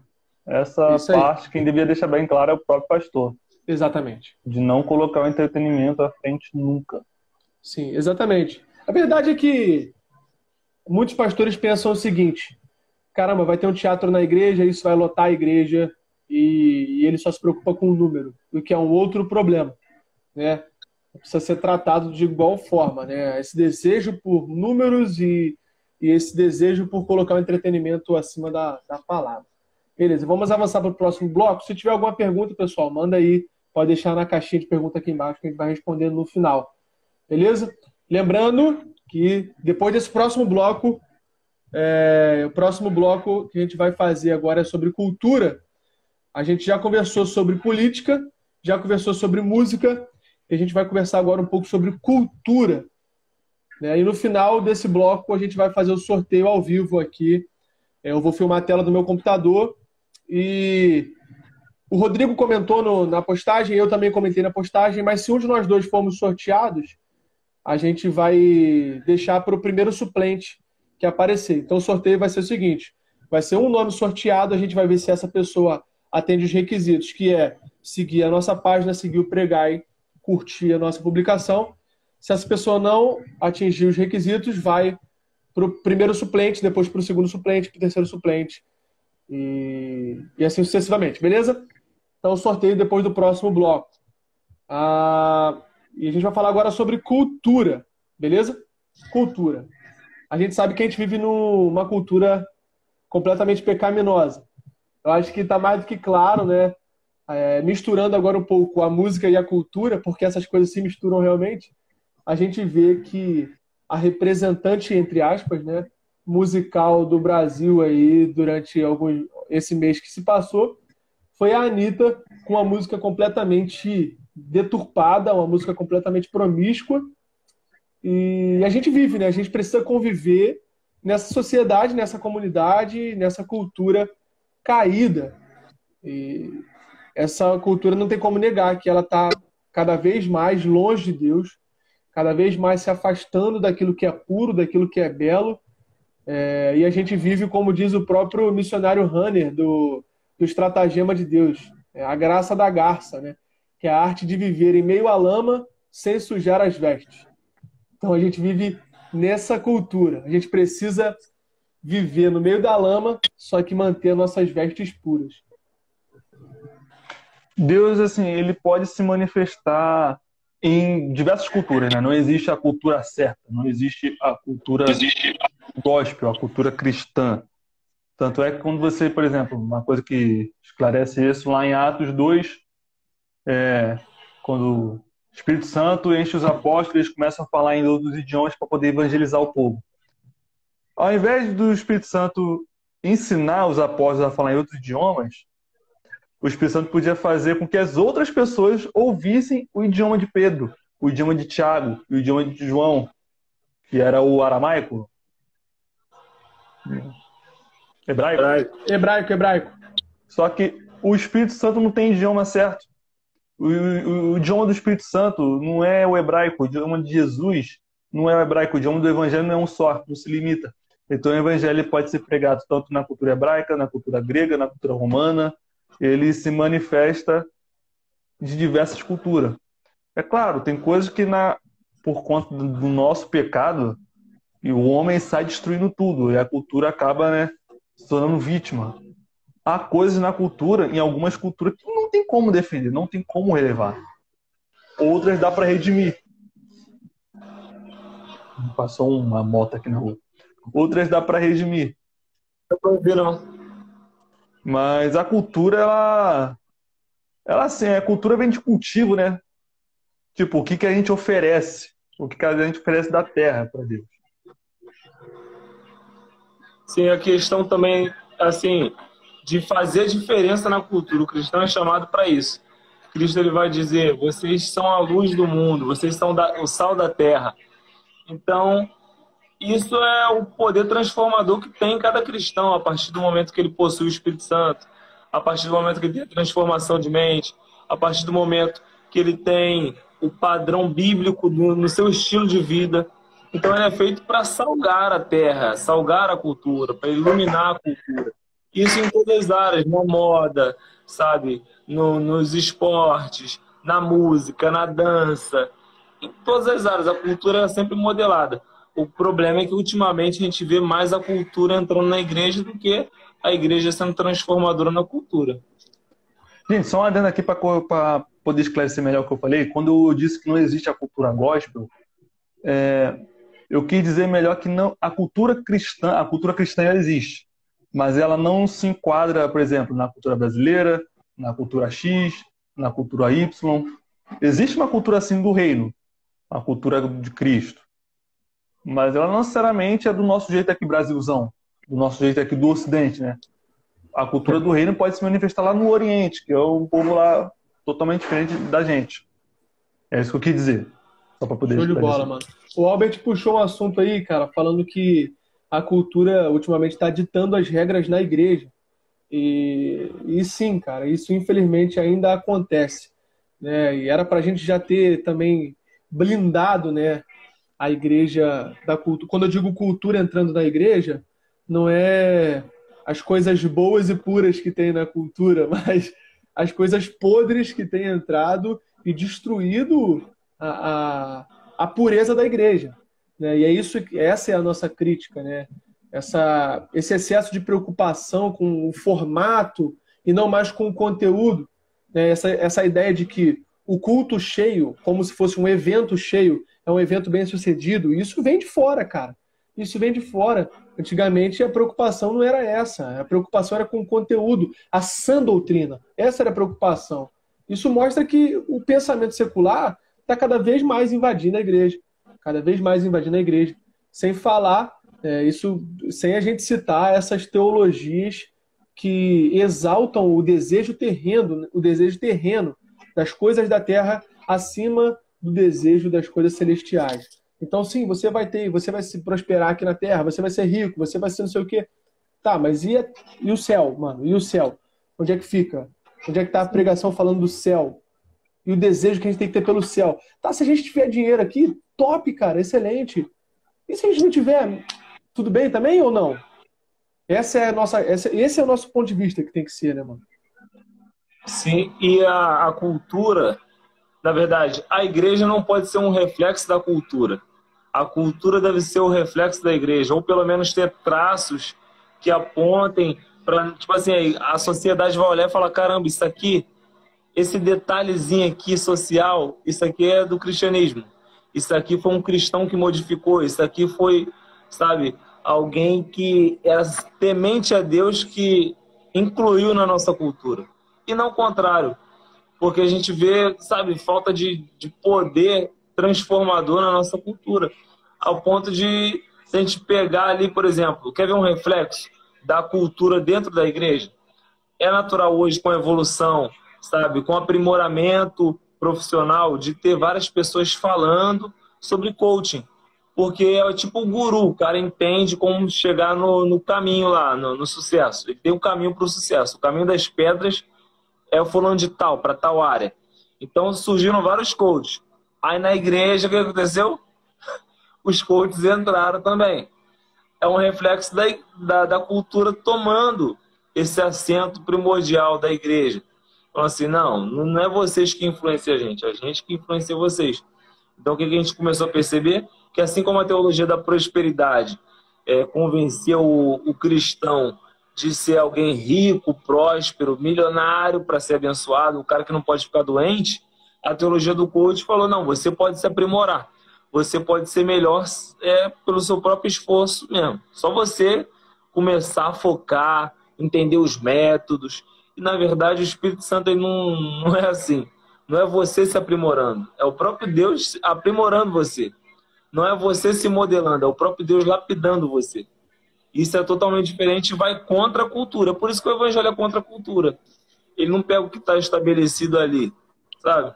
Essa parte, quem devia deixar bem claro é o próprio pastor. Exatamente. De não colocar o entretenimento à frente nunca. Sim, exatamente. A verdade é que muitos pastores pensam o seguinte: caramba, vai ter um teatro na igreja, isso vai lotar a igreja e, e ele só se preocupa com o número, o que é um outro problema, né? Precisa ser tratado de igual forma, né? Esse desejo por números e, e esse desejo por colocar o entretenimento acima da, da palavra. Beleza, vamos avançar para o próximo bloco. Se tiver alguma pergunta, pessoal, manda aí. Pode deixar na caixinha de pergunta aqui embaixo que a gente vai respondendo no final. Beleza? Lembrando que depois desse próximo bloco, é, o próximo bloco que a gente vai fazer agora é sobre cultura. A gente já conversou sobre política, já conversou sobre música, e a gente vai conversar agora um pouco sobre cultura. Né? E no final desse bloco a gente vai fazer o sorteio ao vivo aqui. É, eu vou filmar a tela do meu computador e o Rodrigo comentou no, na postagem, eu também comentei na postagem, mas se um de nós dois formos sorteados, a gente vai deixar para o primeiro suplente que aparecer. Então o sorteio vai ser o seguinte: vai ser um nome sorteado, a gente vai ver se essa pessoa atende os requisitos, que é seguir a nossa página, seguir o Pregai, curtir a nossa publicação. Se essa pessoa não atingir os requisitos, vai para o primeiro suplente, depois para o segundo suplente, para o terceiro suplente e, e assim sucessivamente, beleza? Então, sorteio depois do próximo bloco. Ah, e a gente vai falar agora sobre cultura, beleza? Cultura a gente sabe que a gente vive numa cultura completamente pecaminosa. Eu acho que está mais do que claro, né? É, misturando agora um pouco a música e a cultura, porque essas coisas se misturam realmente, a gente vê que a representante, entre aspas, né, musical do Brasil aí durante algum, esse mês que se passou foi a Anitta com uma música completamente deturpada, uma música completamente promíscua, e a gente vive, né? A gente precisa conviver nessa sociedade, nessa comunidade, nessa cultura caída. E essa cultura não tem como negar que ela está cada vez mais longe de Deus, cada vez mais se afastando daquilo que é puro, daquilo que é belo. É, e a gente vive, como diz o próprio missionário Hanner, do, do Estratagema de Deus, é a graça da garça, né? Que é a arte de viver em meio à lama sem sujar as vestes. Então a gente vive nessa cultura. A gente precisa viver no meio da lama, só que manter nossas vestes puras. Deus, assim, ele pode se manifestar em diversas culturas, né? Não existe a cultura certa, não existe a cultura existe. gospel, a cultura cristã. Tanto é que quando você, por exemplo, uma coisa que esclarece isso lá em Atos 2, é, quando Espírito Santo enche os apóstolos, eles começam a falar em outros idiomas para poder evangelizar o povo. Ao invés do Espírito Santo ensinar os apóstolos a falar em outros idiomas, o Espírito Santo podia fazer com que as outras pessoas ouvissem o idioma de Pedro, o idioma de Tiago, o idioma de João, que era o aramaico. Hebraico? Hebraico, hebraico. Só que o Espírito Santo não tem idioma certo. O, o, o, idioma do Espírito Santo não é o hebraico, o idioma de Jesus não é o hebraico, o idioma do Evangelho não é um só, não se limita. Então o Evangelho pode ser pregado tanto na cultura hebraica, na cultura grega, na cultura romana, ele se manifesta de diversas culturas. É claro, tem coisas que na, por conta do nosso pecado, e o homem sai destruindo tudo, e a cultura acaba né, se tornando vítima há coisas na cultura, em algumas culturas, que não tem como defender, não tem como relevar. Outras dá para redimir. Passou uma moto aqui na rua. Outras dá para redimir. Não ver, não. Mas a cultura, ela, ela assim, a cultura vem de cultivo, né? Tipo, o que, que a gente oferece? O que, que a gente oferece da terra para Deus? Sim, a questão também, assim, de fazer diferença na cultura. O cristão é chamado para isso. Cristo ele vai dizer: vocês são a luz do mundo, vocês são da, o sal da terra. Então, isso é o poder transformador que tem em cada cristão a partir do momento que ele possui o Espírito Santo, a partir do momento que ele tem a transformação de mente, a partir do momento que ele tem o padrão bíblico no seu estilo de vida. Então ele é feito para salgar a terra, salgar a cultura, para iluminar a cultura. Isso em todas as áreas, na moda, sabe, no, nos esportes, na música, na dança, em todas as áreas. A cultura é sempre modelada. O problema é que ultimamente a gente vê mais a cultura entrando na igreja do que a igreja sendo transformadora na cultura. Gente, só um adendo aqui para poder esclarecer melhor o que eu falei. Quando eu disse que não existe a cultura gospel, é, eu quis dizer melhor que não a cultura cristã, a cultura cristã existe, mas ela não se enquadra, por exemplo, na cultura brasileira, na cultura X, na cultura Y. Existe uma cultura assim do reino, a cultura de Cristo, mas ela não necessariamente é do nosso jeito aqui Brasilzão, do nosso jeito aqui do Ocidente, né? A cultura do reino pode se manifestar lá no Oriente, que é um povo lá totalmente diferente da gente. É isso que eu quis dizer. Só para poder. Show de bola, mano. O Albert puxou um assunto aí, cara, falando que a cultura ultimamente está ditando as regras na igreja. E, e sim, cara, isso infelizmente ainda acontece. Né? E era para a gente já ter também blindado né, a igreja da cultura. Quando eu digo cultura entrando na igreja, não é as coisas boas e puras que tem na cultura, mas as coisas podres que tem entrado e destruído a, a, a pureza da igreja. Né? E é isso, essa é a nossa crítica, né? Essa, esse excesso de preocupação com o formato e não mais com o conteúdo. Né? Essa, essa ideia de que o culto cheio, como se fosse um evento cheio, é um evento bem sucedido. Isso vem de fora, cara. Isso vem de fora. Antigamente a preocupação não era essa. A preocupação era com o conteúdo, a sã doutrina. Essa era a preocupação. Isso mostra que o pensamento secular está cada vez mais invadindo a igreja. Cada vez mais invadindo a igreja. Sem falar, é, isso, sem a gente citar essas teologias que exaltam o desejo terreno, o desejo terreno das coisas da terra acima do desejo das coisas celestiais. Então, sim, você vai ter, você vai se prosperar aqui na terra, você vai ser rico, você vai ser não sei o quê. Tá, mas e, a, e o céu, mano? E o céu? Onde é que fica? Onde é que está a pregação falando do céu? E o desejo que a gente tem que ter pelo céu? Tá, se a gente tiver dinheiro aqui, top, cara, excelente. E se a gente não tiver, tudo bem também ou não? Essa é nossa, essa, esse é o nosso ponto de vista que tem que ser, né, mano? Sim, e a, a cultura, na verdade, a igreja não pode ser um reflexo da cultura. A cultura deve ser o reflexo da igreja, ou pelo menos ter traços que apontem para, tipo assim, a sociedade vai olhar e falar: caramba, isso aqui, esse detalhezinho aqui social, isso aqui é do cristianismo. Isso aqui foi um cristão que modificou, isso aqui foi, sabe, alguém que era temente a Deus que incluiu na nossa cultura. E não o contrário porque a gente vê, sabe, falta de, de poder transformador na nossa cultura, ao ponto de se a gente pegar ali, por exemplo, quer ver um reflexo da cultura dentro da igreja? É natural hoje com a evolução, sabe, com aprimoramento profissional, de ter várias pessoas falando sobre coaching, porque é tipo o guru, o cara entende como chegar no, no caminho lá, no, no sucesso. Ele tem um caminho para o sucesso, o caminho das pedras é o fulano de tal, para tal área. Então surgiram vários coaches. Aí na igreja, o que aconteceu? Os coaches entraram também. É um reflexo da, da, da cultura tomando esse assento primordial da igreja. Então, assim, não, não é vocês que influenciam a gente, é a gente que influencia vocês. Então, o que a gente começou a perceber? Que assim como a teologia da prosperidade é, convencia o, o cristão de ser alguém rico, próspero, milionário para ser abençoado, o cara que não pode ficar doente, a teologia do coach falou: não, você pode se aprimorar, você pode ser melhor é, pelo seu próprio esforço mesmo. Só você começar a focar, entender os métodos, E na verdade o Espírito Santo ele não, não é assim. Não é você se aprimorando, é o próprio Deus aprimorando você. Não é você se modelando, é o próprio Deus lapidando você. Isso é totalmente diferente e vai contra a cultura. Por isso que o evangelho é contra a cultura. Ele não pega o que está estabelecido ali, sabe?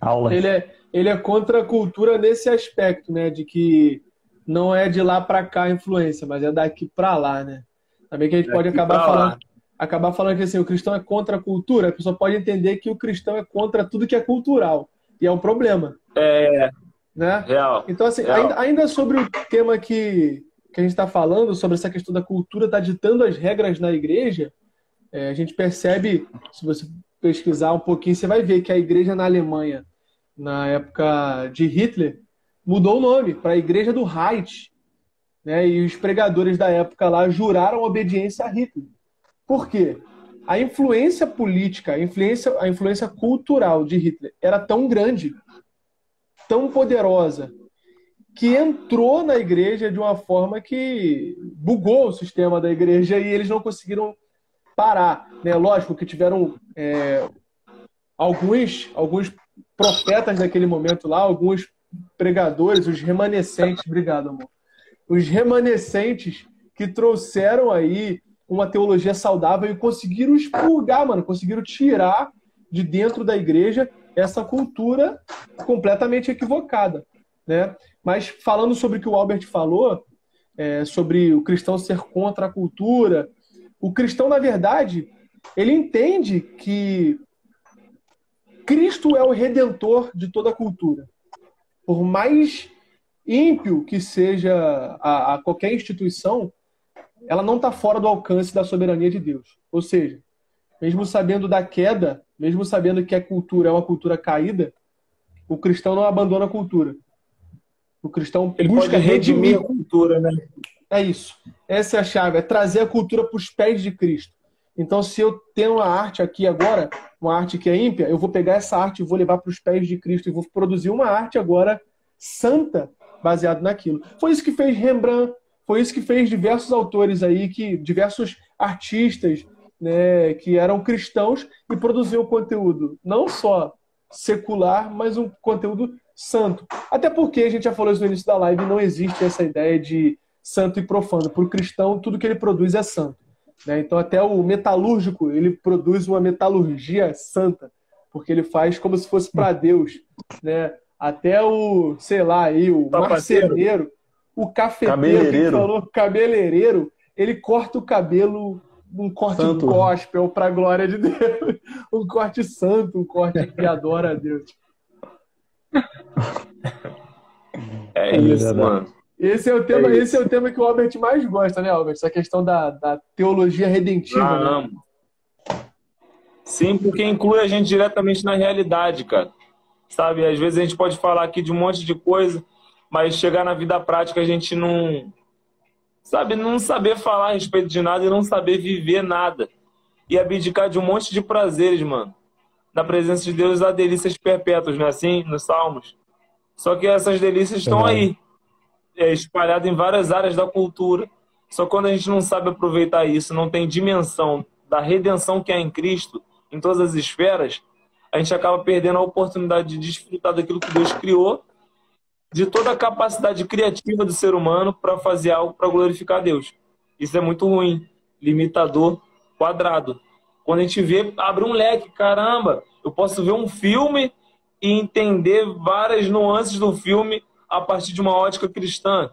Aula. Ele é, ele é contra a cultura nesse aspecto, né? De que não é de lá para cá a influência, mas é daqui para lá, né? Também que a gente daqui pode acabar falando, acabar falando que assim, o cristão é contra a cultura, a pessoa pode entender que o cristão é contra tudo que é cultural. E é um problema. É. Né? Real. Então, assim, Real. Ainda, ainda sobre o tema que, que a gente está falando, sobre essa questão da cultura tá ditando as regras na igreja, é, a gente percebe, se você pesquisar um pouquinho, você vai ver que a igreja na Alemanha, na época de Hitler, mudou o nome para a Igreja do Reich. Né? E os pregadores da época lá juraram obediência a Hitler. Por quê? A influência política, a influência, a influência cultural de Hitler era tão grande, tão poderosa, que entrou na igreja de uma forma que bugou o sistema da igreja e eles não conseguiram parar. Né? Lógico que tiveram é, alguns, alguns profetas naquele momento lá, alguns pregadores, os remanescentes, obrigado, amor. Os remanescentes que trouxeram aí uma teologia saudável e conseguiram expurgar, mano, conseguiram tirar de dentro da igreja essa cultura completamente equivocada, né? Mas falando sobre o que o Albert falou, é, sobre o cristão ser contra a cultura, o cristão, na verdade, ele entende que Cristo é o redentor de toda a cultura. Por mais ímpio que seja a, a qualquer instituição, ela não está fora do alcance da soberania de Deus. Ou seja, mesmo sabendo da queda, mesmo sabendo que a cultura é uma cultura caída, o cristão não abandona a cultura. O cristão Ele busca redimir a cultura, né? É isso. Essa é a chave, é trazer a cultura para os pés de Cristo. Então, se eu tenho uma arte aqui agora, uma arte que é ímpia, eu vou pegar essa arte e vou levar para os pés de Cristo e vou produzir uma arte agora santa, baseado naquilo. Foi isso que fez Rembrandt, foi isso que fez diversos autores aí, que diversos artistas, né, que eram cristãos e produziam conteúdo não só secular, mas um conteúdo santo. Até porque a gente já falou isso no início da live, não existe essa ideia de santo e profano. Para o cristão, tudo que ele produz é santo. Né? Então, até o metalúrgico, ele produz uma metalurgia santa, porque ele faz como se fosse para Deus. Né? Até o, sei lá, aí, o marceneiro, o cafeteiro, que falou cabeleireiro, ele corta o cabelo um corte santo. gospel para a glória de Deus. Um corte santo, um corte que adora a Deus. É isso, mano. Esse é o tema, é esse é o tema que o Albert mais gosta, né, Albert? Essa questão da, da teologia redentiva. Ah, né? Sim, porque inclui a gente diretamente na realidade, cara. Sabe, às vezes a gente pode falar aqui de um monte de coisa, mas chegar na vida prática a gente não sabe, não saber falar a respeito de nada e não saber viver nada. E abdicar de um monte de prazeres, mano. Na presença de Deus há delícias perpétuas, não é assim? Nos Salmos. Só que essas delícias estão é. aí é, espalhado em várias áreas da cultura. Só quando a gente não sabe aproveitar isso, não tem dimensão da redenção que há em Cristo em todas as esferas, a gente acaba perdendo a oportunidade de desfrutar daquilo que Deus criou, de toda a capacidade criativa do ser humano para fazer algo para glorificar Deus. Isso é muito ruim, limitador, quadrado. Quando a gente vê, abre um leque, caramba, eu posso ver um filme e entender várias nuances do filme a partir de uma ótica cristã.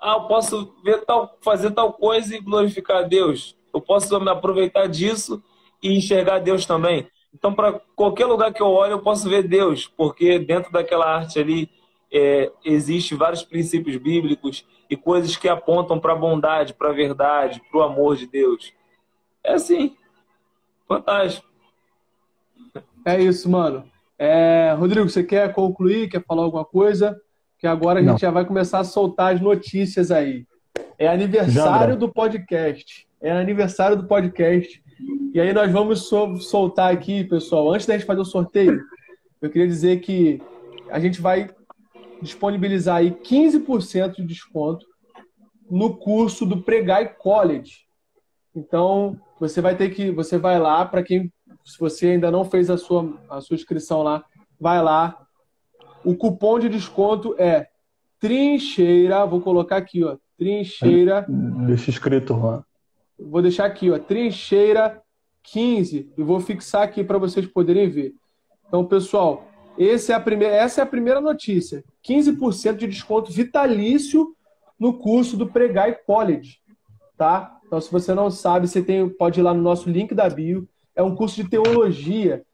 Ah, eu posso ver tal, fazer tal coisa e glorificar Deus. Eu posso me aproveitar disso e enxergar Deus também. Então, para qualquer lugar que eu olhe, eu posso ver Deus, porque dentro daquela arte ali é, existe vários princípios bíblicos e coisas que apontam para a bondade, para a verdade, para o amor de Deus. É assim. Fantástico. É isso, mano. É, Rodrigo, você quer concluir? Quer falar alguma coisa? Que agora a Não. gente já vai começar a soltar as notícias aí. É aniversário do podcast. É aniversário do podcast. E aí nós vamos soltar aqui, pessoal. Antes da gente fazer o sorteio, eu queria dizer que a gente vai disponibilizar aí 15% de desconto no curso do Pregai College. Então, você vai ter que, você vai lá para quem, se você ainda não fez a sua, a sua inscrição lá, vai lá. O cupom de desconto é trincheira, vou colocar aqui, ó, trincheira. Deixa escrito lá. Vou deixar aqui, ó, trincheira 15 e vou fixar aqui para vocês poderem ver. Então, pessoal, é primeira, essa é a primeira notícia. 15% de desconto vitalício no curso do Pregai College, tá? Então, se você não sabe, você tem, pode ir lá no nosso link da bio. É um curso de teologia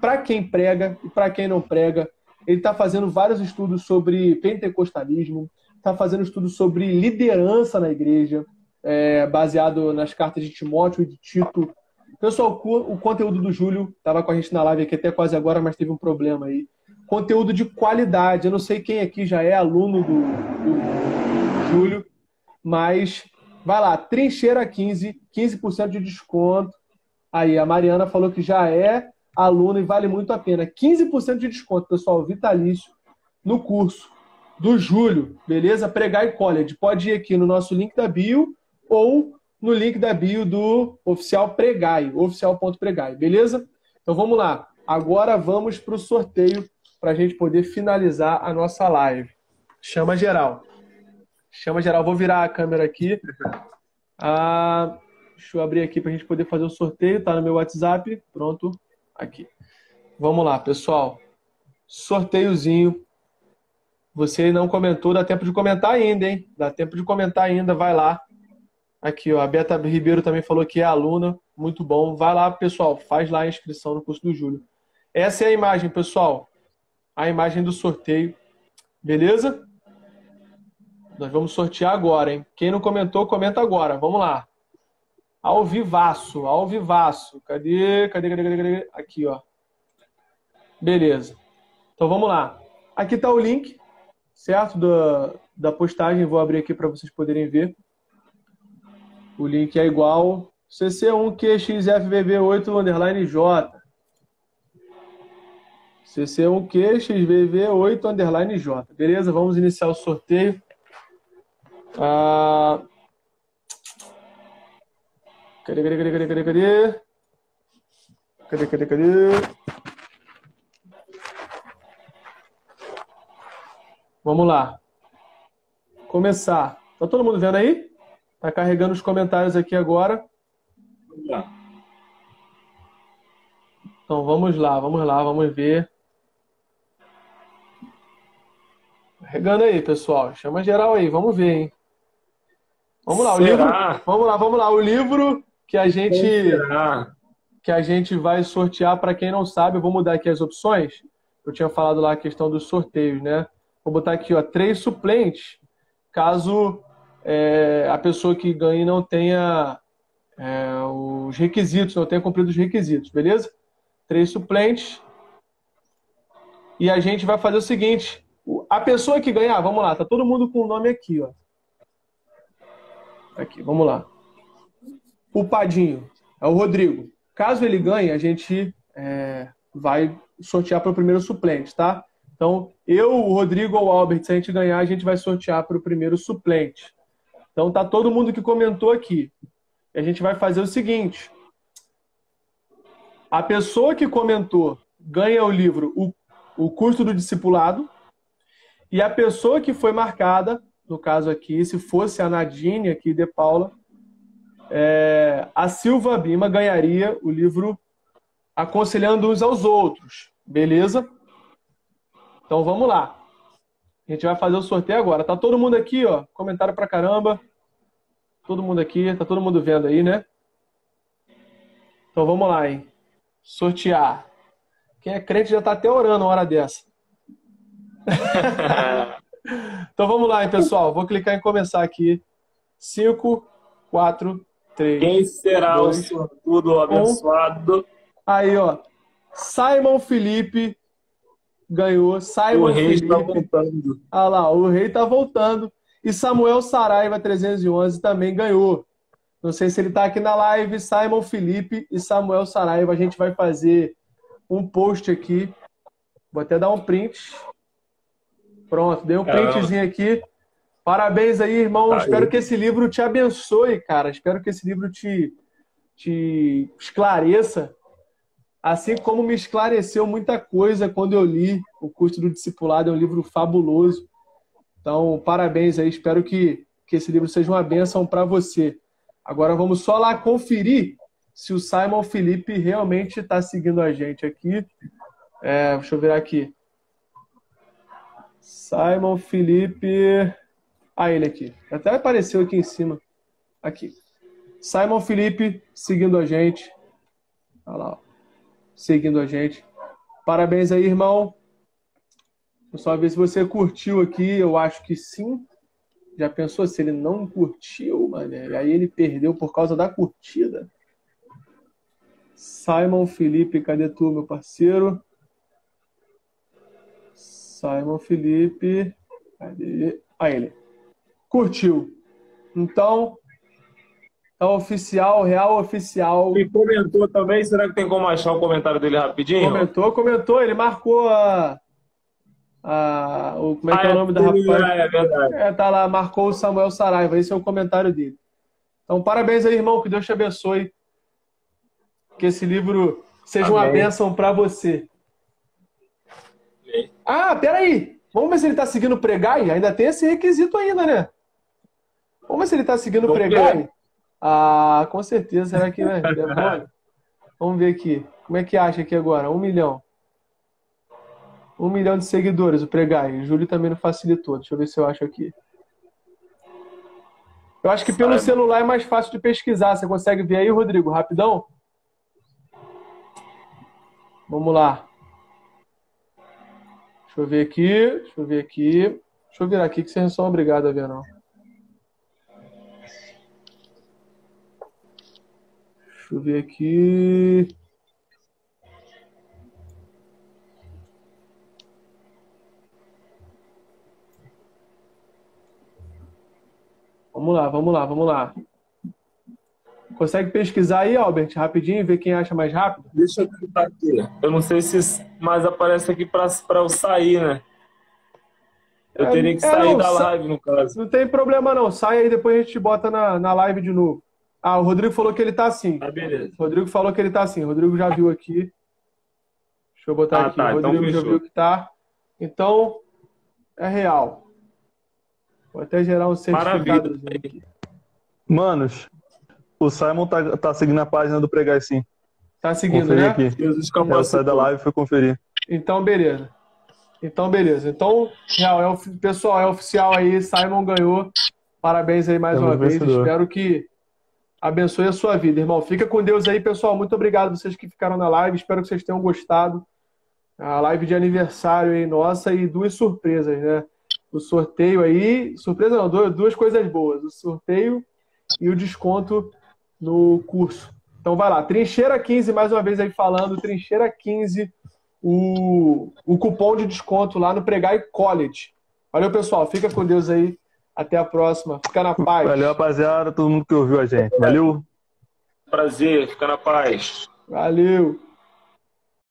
para quem prega e para quem não prega. Ele está fazendo vários estudos sobre pentecostalismo, está fazendo estudos sobre liderança na igreja, é, baseado nas cartas de Timóteo e de Tito. Pessoal, o conteúdo do Júlio estava com a gente na live aqui até quase agora, mas teve um problema aí. Conteúdo de qualidade. Eu não sei quem aqui já é aluno do, do Júlio, mas vai lá, Trincheira 15, 15% de desconto. Aí, a Mariana falou que já é aluna e vale muito a pena. 15% de desconto, pessoal, vitalício, no curso do Júlio, beleza? Pregar e College. Pode ir aqui no nosso link da bio ou no link da bio do oficial Pregai, oficial.pregai, beleza? Então vamos lá. Agora vamos para o sorteio para a gente poder finalizar a nossa live. Chama geral. Chama geral. Vou virar a câmera aqui. Ah, deixa eu abrir aqui para a gente poder fazer o sorteio. Tá no meu WhatsApp. Pronto. Aqui. Vamos lá, pessoal. Sorteiozinho. Você não comentou, dá tempo de comentar ainda, hein? Dá tempo de comentar ainda. Vai lá. Aqui, ó, a Beta Ribeiro também falou que é aluna, muito bom. Vai lá, pessoal, faz lá a inscrição no curso do Júlio. Essa é a imagem, pessoal. A imagem do sorteio. Beleza? Nós vamos sortear agora, hein? Quem não comentou, comenta agora. Vamos lá. Ao vivaço, ao vivaço. Cadê? Cadê, cadê, cadê, cadê? Aqui, ó. Beleza. Então vamos lá. Aqui está o link, certo? Da, da postagem. Vou abrir aqui para vocês poderem ver. O link é igual CC1QXFVV8 underline J. CC1QXVV8 underline J. Beleza? Vamos iniciar o sorteio. Ah... Cadê, cadê, cadê, cadê, cadê, cadê? Cadê, cadê, cadê? Vamos lá. Começar. Tá todo mundo vendo aí? Tá carregando os comentários aqui agora. Então vamos lá, vamos lá, vamos ver. Carregando aí, pessoal. Chama geral aí, vamos ver, hein? Vamos lá, Será? o livro. Vamos lá, vamos lá. O livro que a gente que a gente vai sortear para quem não sabe, eu vou mudar aqui as opções. Eu tinha falado lá a questão dos sorteios, né? Vou botar aqui, ó, três suplentes, caso é, a pessoa que ganhe não tenha é, os requisitos, não tenha cumprido os requisitos, beleza? Três suplentes. E a gente vai fazer o seguinte: a pessoa que ganhar, vamos lá, tá todo mundo com o nome aqui, ó. Aqui, vamos lá. O Padinho é o Rodrigo. Caso ele ganhe, a gente é, vai sortear para o primeiro suplente, tá? Então, eu, o Rodrigo ou o Albert, se a gente ganhar, a gente vai sortear para o primeiro suplente. Então tá todo mundo que comentou aqui. A gente vai fazer o seguinte: a pessoa que comentou ganha o livro o, o custo do discipulado e a pessoa que foi marcada, no caso aqui, se fosse a Nadine aqui de Paula, é, a Silva Bima ganharia o livro Aconselhando uns aos outros, beleza? Então vamos lá. A gente vai fazer o sorteio agora. Tá todo mundo aqui, ó. Comentário pra caramba. Todo mundo aqui, tá todo mundo vendo aí, né? Então vamos lá, hein? Sortear. Quem é crente já tá até orando uma hora dessa. então vamos lá, hein, pessoal. Vou clicar em começar aqui. 5, 4, 3. Quem será dois, o sortudo abençoado? Um. Aí, ó. Simon Felipe ganhou. Simon o rei Felipe. está voltando. Ah lá, o rei está voltando. E Samuel Saraiva 311 também ganhou. Não sei se ele está aqui na live. Simon Felipe e Samuel Saraiva. A gente vai fazer um post aqui. Vou até dar um print. Pronto, dei um printzinho aqui. Parabéns aí, irmão. Tá Espero aí. que esse livro te abençoe, cara. Espero que esse livro te, te esclareça, assim como me esclareceu muita coisa quando eu li O Custo do Discipulado, é um livro fabuloso. Então, parabéns aí, espero que, que esse livro seja uma bênção para você. Agora vamos só lá conferir se o Simon Felipe realmente está seguindo a gente aqui. É, deixa eu ver aqui. Simon Felipe. Ah, ele aqui. Até apareceu aqui em cima. Aqui. Simon Felipe seguindo a gente. Olha lá. Seguindo a gente. Parabéns aí, irmão. Vou só ver se você curtiu aqui. Eu acho que sim. Já pensou se ele não curtiu, mano? E aí ele perdeu por causa da curtida. Simon Felipe, cadê tu, meu parceiro? Simon Felipe. Cadê? Aí ele. Curtiu. Então, tá oficial, real oficial. E comentou também. Será que tem como achar o comentário dele rapidinho? Comentou, comentou. Ele marcou a. a o, como é que é o nome da rapaz? É verdade. É, tá lá, marcou o Samuel Saraiva. Esse é o comentário dele. Então, parabéns aí, irmão. Que Deus te abençoe. Que esse livro seja uma Amém. bênção para você. Ah, peraí. Vamos ver se ele tá seguindo o Pregai. Ainda tem esse requisito ainda, né? Vamos ver se ele tá seguindo o Pregai. Ah, com certeza. Será que né? demora? Vamos ver aqui. Como é que acha aqui agora? Um milhão. Um milhão de seguidores, o Pregai. O Júlio também não facilitou. Deixa eu ver se eu acho aqui. Eu acho que pelo Saiba. celular é mais fácil de pesquisar. Você consegue ver aí, Rodrigo? Rapidão? Vamos lá. Deixa eu ver aqui. Deixa eu ver aqui. Deixa eu virar aqui que vocês não são obrigados a ver, não. Deixa eu ver aqui. Vamos lá, vamos lá, vamos lá. Consegue pesquisar aí, Albert, rapidinho, e ver quem acha mais rápido? Deixa eu tentar aqui. Eu não sei se mais aparece aqui para eu sair, né? Eu É, teria que é, sair não, da live, no caso. Não tem problema não, sai aí depois a gente bota na, na live de novo. Ah, o Rodrigo falou que ele tá assim. Tá, beleza. O Rodrigo falou que ele tá assim. O Rodrigo já viu aqui. Deixa eu botar Ah, aqui. tá, o então Rodrigo já fechou. viu que tá. Então, é real. Vou até gerar um certificado Maravilha. aqui. Manos, o Simon tá, tá seguindo a página do Pregar sim. Tá seguindo, Conferi né? aqui. Jesus Eu saí da live e fui conferir. Então, beleza. Então, beleza. Então, real, é, pessoal, é oficial aí. Simon ganhou. Parabéns aí mais Temos uma vez. vencedor. Espero que abençoe a sua vida, irmão. Fica com Deus aí, pessoal. Muito obrigado vocês que ficaram na live. Espero que vocês tenham gostado. A live de aniversário aí nossa e duas surpresas, né? O sorteio aí, surpresa não, duas, coisas boas. O sorteio e o desconto no curso. Então vai lá, Trincheira 15, mais uma vez aí falando, Trincheira 15, o, o cupom de desconto lá no Pregai College. Valeu, pessoal. Fica com Deus aí. Até a próxima. Fica na paz. Valeu, rapaziada, todo mundo que ouviu a gente. Valeu. Prazer, fica na paz. Valeu.